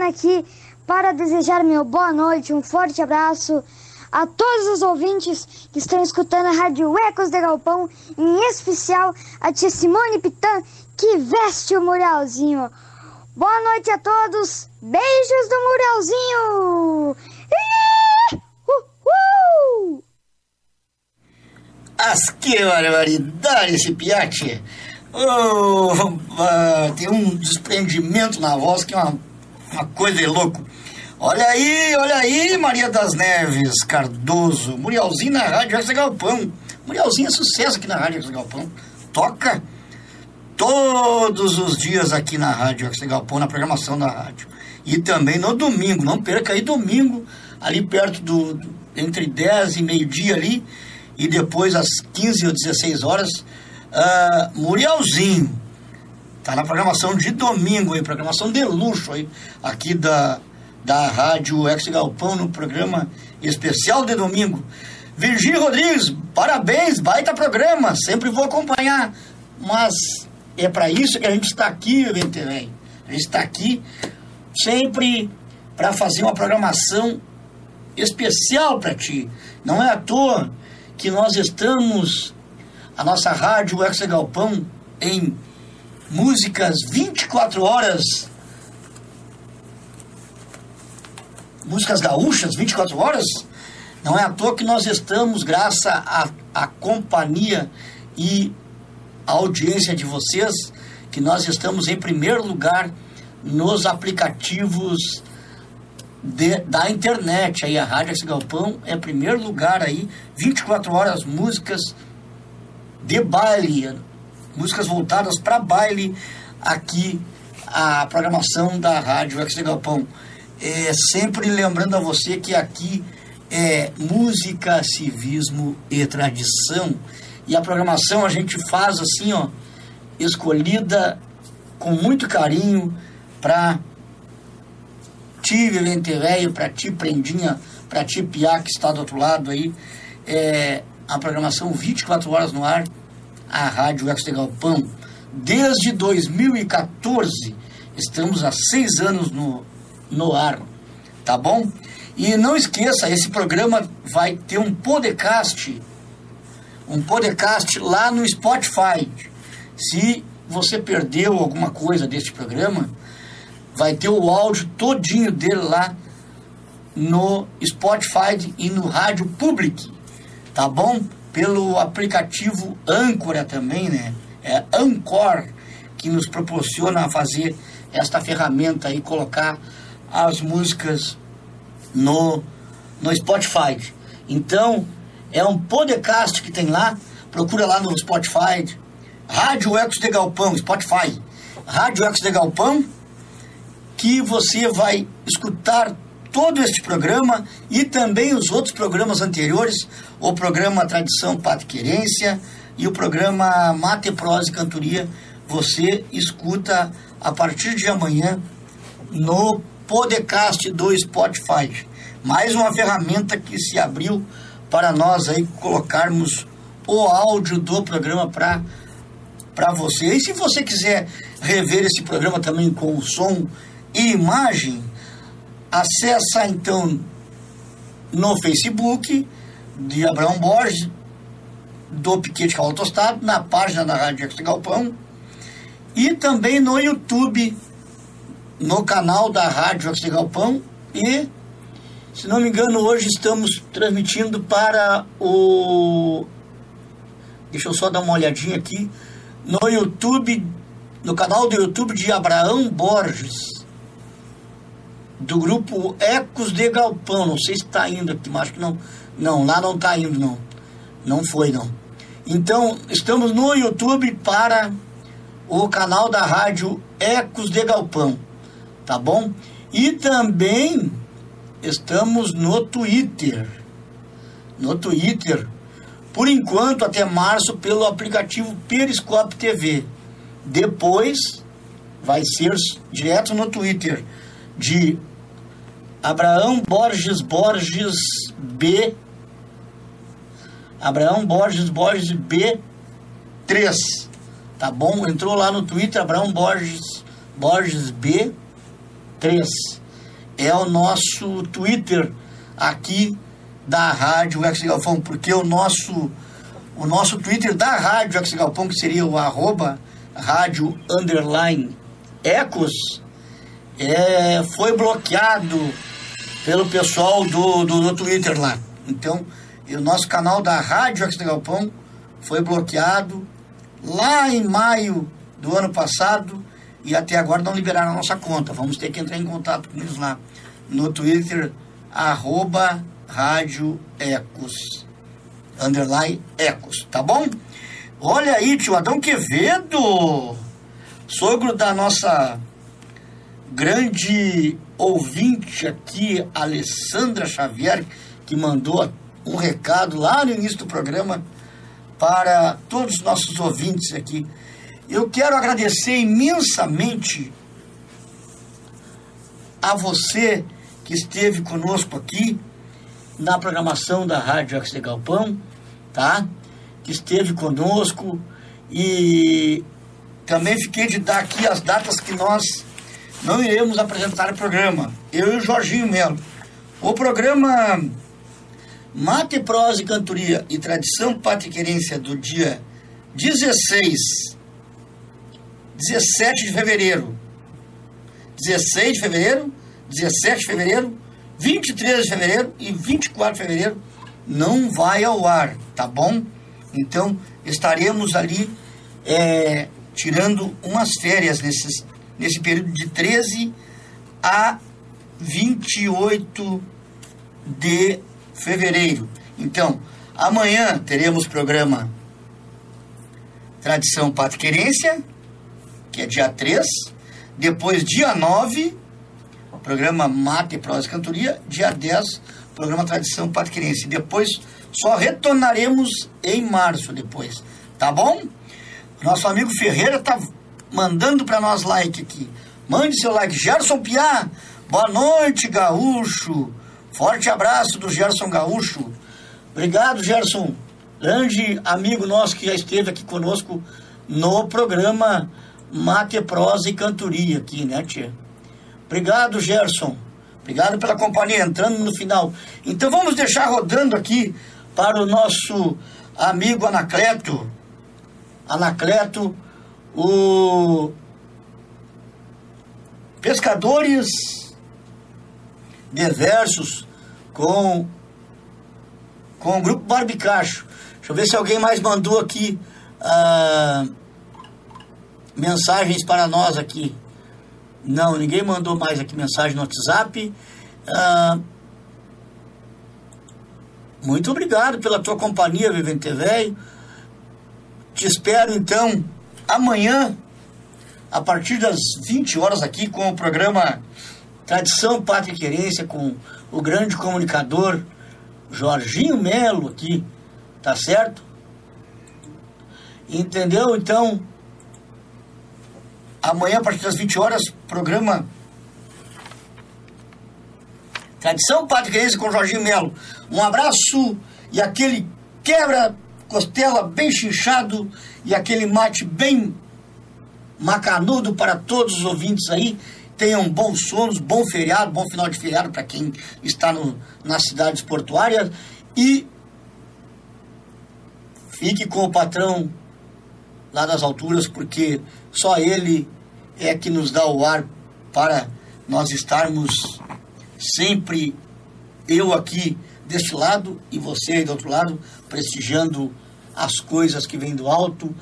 Passando aqui para desejar meu boa noite, um forte abraço a todos os ouvintes que estão escutando a Rádio Ecos de Galpão, em especial a tia Simone Pitã, que veste o Murielzinho. Boa noite a todos. Beijos do uh. As que barbaridade esse piate! Oh, ah, tem um desprendimento na voz que é uma, uma coisa de louco. Olha aí, olha aí, Maria das Neves Cardoso, Murielzinho na Rádio Essa Galpão. Murielzinho é sucesso aqui na Rádio Essa Galpão. Toca todos os dias aqui na Rádio Essa Galpão, na programação da rádio. E também no domingo, não perca aí domingo, ali perto do, entre 10 e meio-dia ali, e depois às 15 ou 16 horas, uh. Tá na programação de domingo aí, programação de luxo aí, aqui da, da Rádio Ex Galpão, no programa especial de domingo. Virgínia Rodrigues, parabéns, baita programa, sempre vou acompanhar. Mas é para isso que a gente está aqui, Venterém. A gente está aqui sempre para fazer uma programação especial para ti. Não é à toa que nós estamos, a nossa rádio Ex Galpão, em músicas 24 horas, músicas gaúchas 24 horas. Não é à toa que nós estamos, graças à, à companhia e à audiência de vocês, que nós estamos em primeiro lugar nos aplicativos de, da internet. Aí a Rádio Esse Galpão é primeiro lugar aí, 24 horas músicas de baile, músicas voltadas para baile aqui a programação da Rádio Esse Galpão. É, sempre lembrando a você que aqui é música, civismo e tradição. E a programação a gente faz assim, ó, escolhida com muito carinho para ti, Vivente Velho, para ti, Prendinha, para ti, Piá, que está do outro lado aí. É, a programação 24 horas no ar, a Rádio de Galpão. Desde 2014, estamos há seis anos no, no ar, tá bom? E não esqueça, esse programa vai ter um podcast, um podcast lá no Spotify. Se você perdeu alguma coisa deste programa, vai ter o áudio todinho dele lá no Spotify e no Rádio Public, tá bom? Pelo aplicativo Âncora também, né? É Anchor que nos proporciona fazer esta ferramenta e colocar as músicas no, no Spotify. Então, é um podcast que tem lá, procura lá no Spotify, Rádio Ecos de Galpão, Spotify, Rádio Ecos de Galpão, que você vai escutar todo este programa e também os outros programas anteriores, o programa Tradição Querência e o programa Mate, Prosa e Cantoria, você escuta a partir de amanhã no podcast do Spotify. Mais uma ferramenta que se abriu para nós aí colocarmos o áudio do programa para para você. E se você quiser rever esse programa também com som e imagem, acessa então no Facebook de Abraão Borges, do Piquete Cavalo na página da Rádio Extra Galpão, e também no YouTube, no canal da Rádio Extra Galpão, e, se não me engano, hoje estamos transmitindo para o... Deixa eu só dar uma olhadinha aqui, no YouTube, no canal do YouTube de Abraão Borges, do grupo Ecos de Galpão. Não sei se está indo aqui, mas acho que não. Não, lá não está indo, não. Não foi, não. Então, estamos no YouTube para o canal da rádio Ecos de Galpão, tá bom? E também estamos no Twitter, no Twitter, por enquanto até março, pelo aplicativo Periscope TV. Depois vai ser direto no Twitter de Abraão Borges Borges B. Abraão Borges Borges B 3. Tá bom? Entrou lá no Twitter, Abraão Borges Borges B 3. É o nosso Twitter aqui da Rádio Ex Galpão, porque o nosso o nosso Twitter da Rádio Ex Galpão, que seria o arroba rádio underline ecos, é, foi bloqueado pelo pessoal do, do, do Twitter lá. Então, o nosso canal da Rádio Ex Galpão foi bloqueado lá em maio do ano passado e até agora não liberaram a nossa conta. Vamos ter que entrar em contato com eles lá no Twitter, arroba Rádio Ecos, underline Ecos, tá bom? Olha aí, tio Adão Quevedo, sogro da nossa grande ouvinte aqui, Alessandra Xavier, que mandou um recado lá no início do programa para todos os nossos ouvintes aqui. Eu quero agradecer imensamente a você que esteve conosco aqui na programação da Rádio Axel Galpão, tá? Que esteve conosco e também fiquei de dar aqui as datas que nós não iremos apresentar o programa. Eu e o Jorginho Melo. O programa Mate, Prosa e Cantoria e Tradição Patriquerência do dia 16, 17 de fevereiro, 16 de fevereiro, 17 de fevereiro, 23 de fevereiro e 24 de fevereiro não vai ao ar, tá bom? Então estaremos ali é, tirando umas férias nesses, nesse período de 13 a 28 de fevereiro. Então, amanhã teremos programa Tradição Patriquerência, que é dia 3. Depois, dia 9, programa Mate, Prosa e Cantoria. Dia 10, programa Tradição Patriquerência. Depois, só retornaremos em março depois. Tá bom? Nosso amigo Ferreira tá mandando para nós like aqui. Mande seu like. Gerson Piá, boa noite, gaúcho. Forte abraço do Gerson Gaúcho. Obrigado, Gerson. Grande amigo nosso que já esteve aqui conosco no programa Mate, Prosa e Cantoria aqui, né, tia? Obrigado, Gerson. Obrigado pela companhia, entrando no final. Então vamos deixar rodando aqui para o nosso amigo Anacleto. Anacleto, o pescadores diversos com com o grupo Barbicacho. Deixa eu ver se alguém mais mandou aqui ah, mensagens para nós aqui. Não, ninguém mandou mais aqui mensagem no WhatsApp. Ah, muito obrigado pela tua companhia, Vivente Velho. Te espero então amanhã, a partir das 20 horas, aqui com o programa Tradição Pátria e Querência, com o grande comunicador Jorginho Melo aqui, tá certo? Entendeu? Então, amanhã, a partir das 20 horas, programa Tradição Pátria Querência com Jorginho Melo. Um abraço e aquele quebra costela bem chinchado e aquele mate bem macanudo para todos os ouvintes aí. Tenham bons sonos, bom feriado, bom final de feriado para quem está no, nas cidades portuárias. E fique com o patrão lá nas alturas, porque só ele é que nos dá o ar para nós estarmos sempre, eu aqui deste lado e você aí do outro lado, prestigiando as coisas que vêm do alto,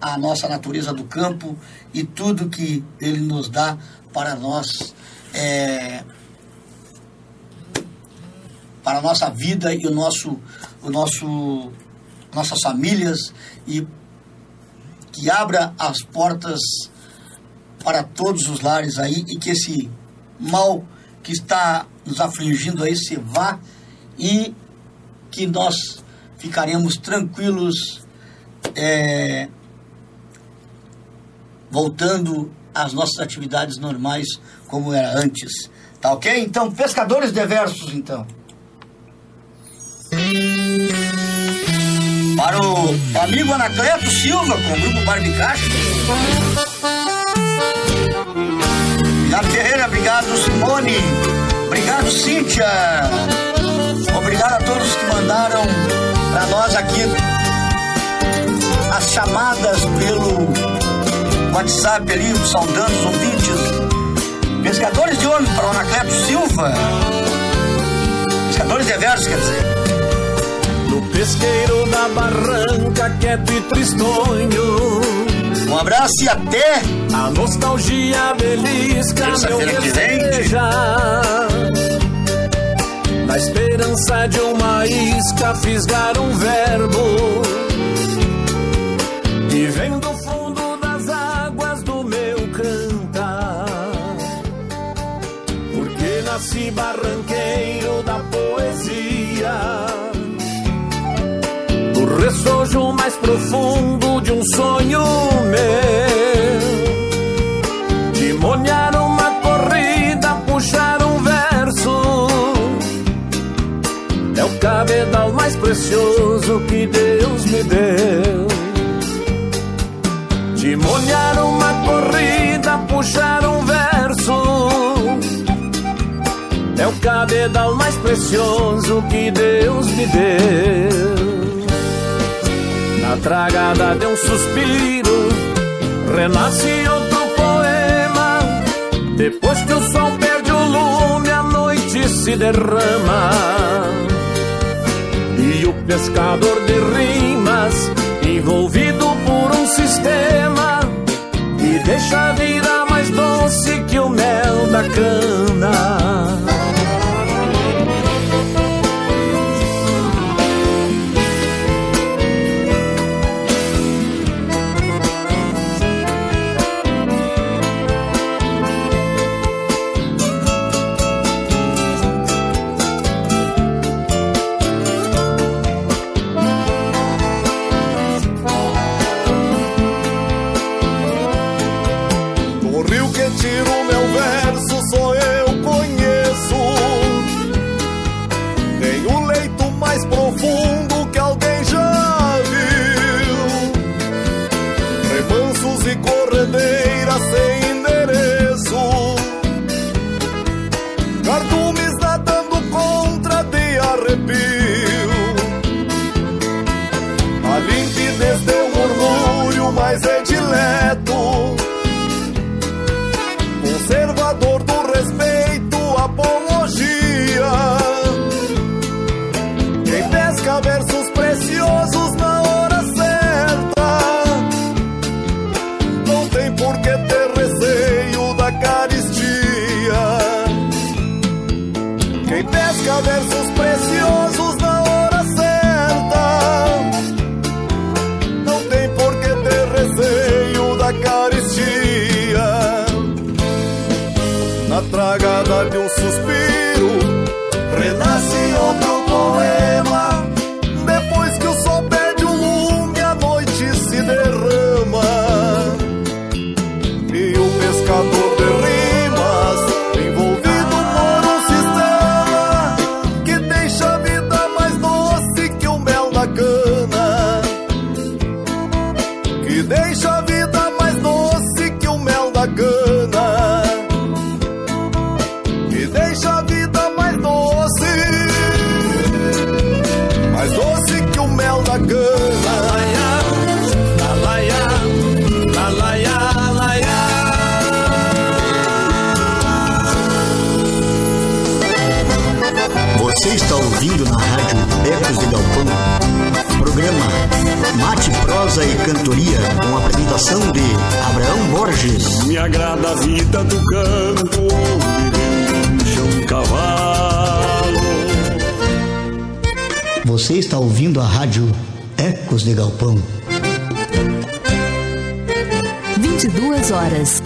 a nossa natureza do campo e tudo que ele nos dá para nós, é, para a nossa vida e o nosso, o nosso, nossas famílias e que abra as portas para todos os lares aí e que esse mal que está nos afligindo aí se vá e que nós ficaremos tranquilos é, voltando às nossas atividades normais como era antes. Tá ok? Então, pescadores de versos, então. Para o amigo Anacleto Silva, com o grupo Barbicacho. Obrigado, Ferreira. Obrigado, Simone. Obrigado, Cíntia. Obrigado a todos que mandaram para nós aqui as chamadas pelo WhatsApp ali, saudando os ouvintes. Pescadores de homem para o Anacleto Silva. Pescadores de versos, quer dizer. No pesqueiro da barranca, quieto e tristonho. Um abraço e até a nostalgia belisca meu desejar. Na esperança de uma isca fisgar barranqueiro da poesia do ressojo mais profundo de um sonho meu. De molhar uma corrida, puxar um verso. É o cabedal mais precioso que Deus me deu. De molhar uma corrida, puxar um verso. Cabedal mais precioso que Deus me deu. Na tragada de um suspiro, renasce outro poema. Depois que o sol perde o lume, a noite se derrama. E o pescador de rimas, envolvido por um sistema, que deixa a vida mais doce que o mel da cana. Prosa e Cantoria, com a apresentação de Abraão Borges. Me agrada a vida do campo, onde um cavalo. Você está ouvindo a rádio Ecos de Galpão. 22 horas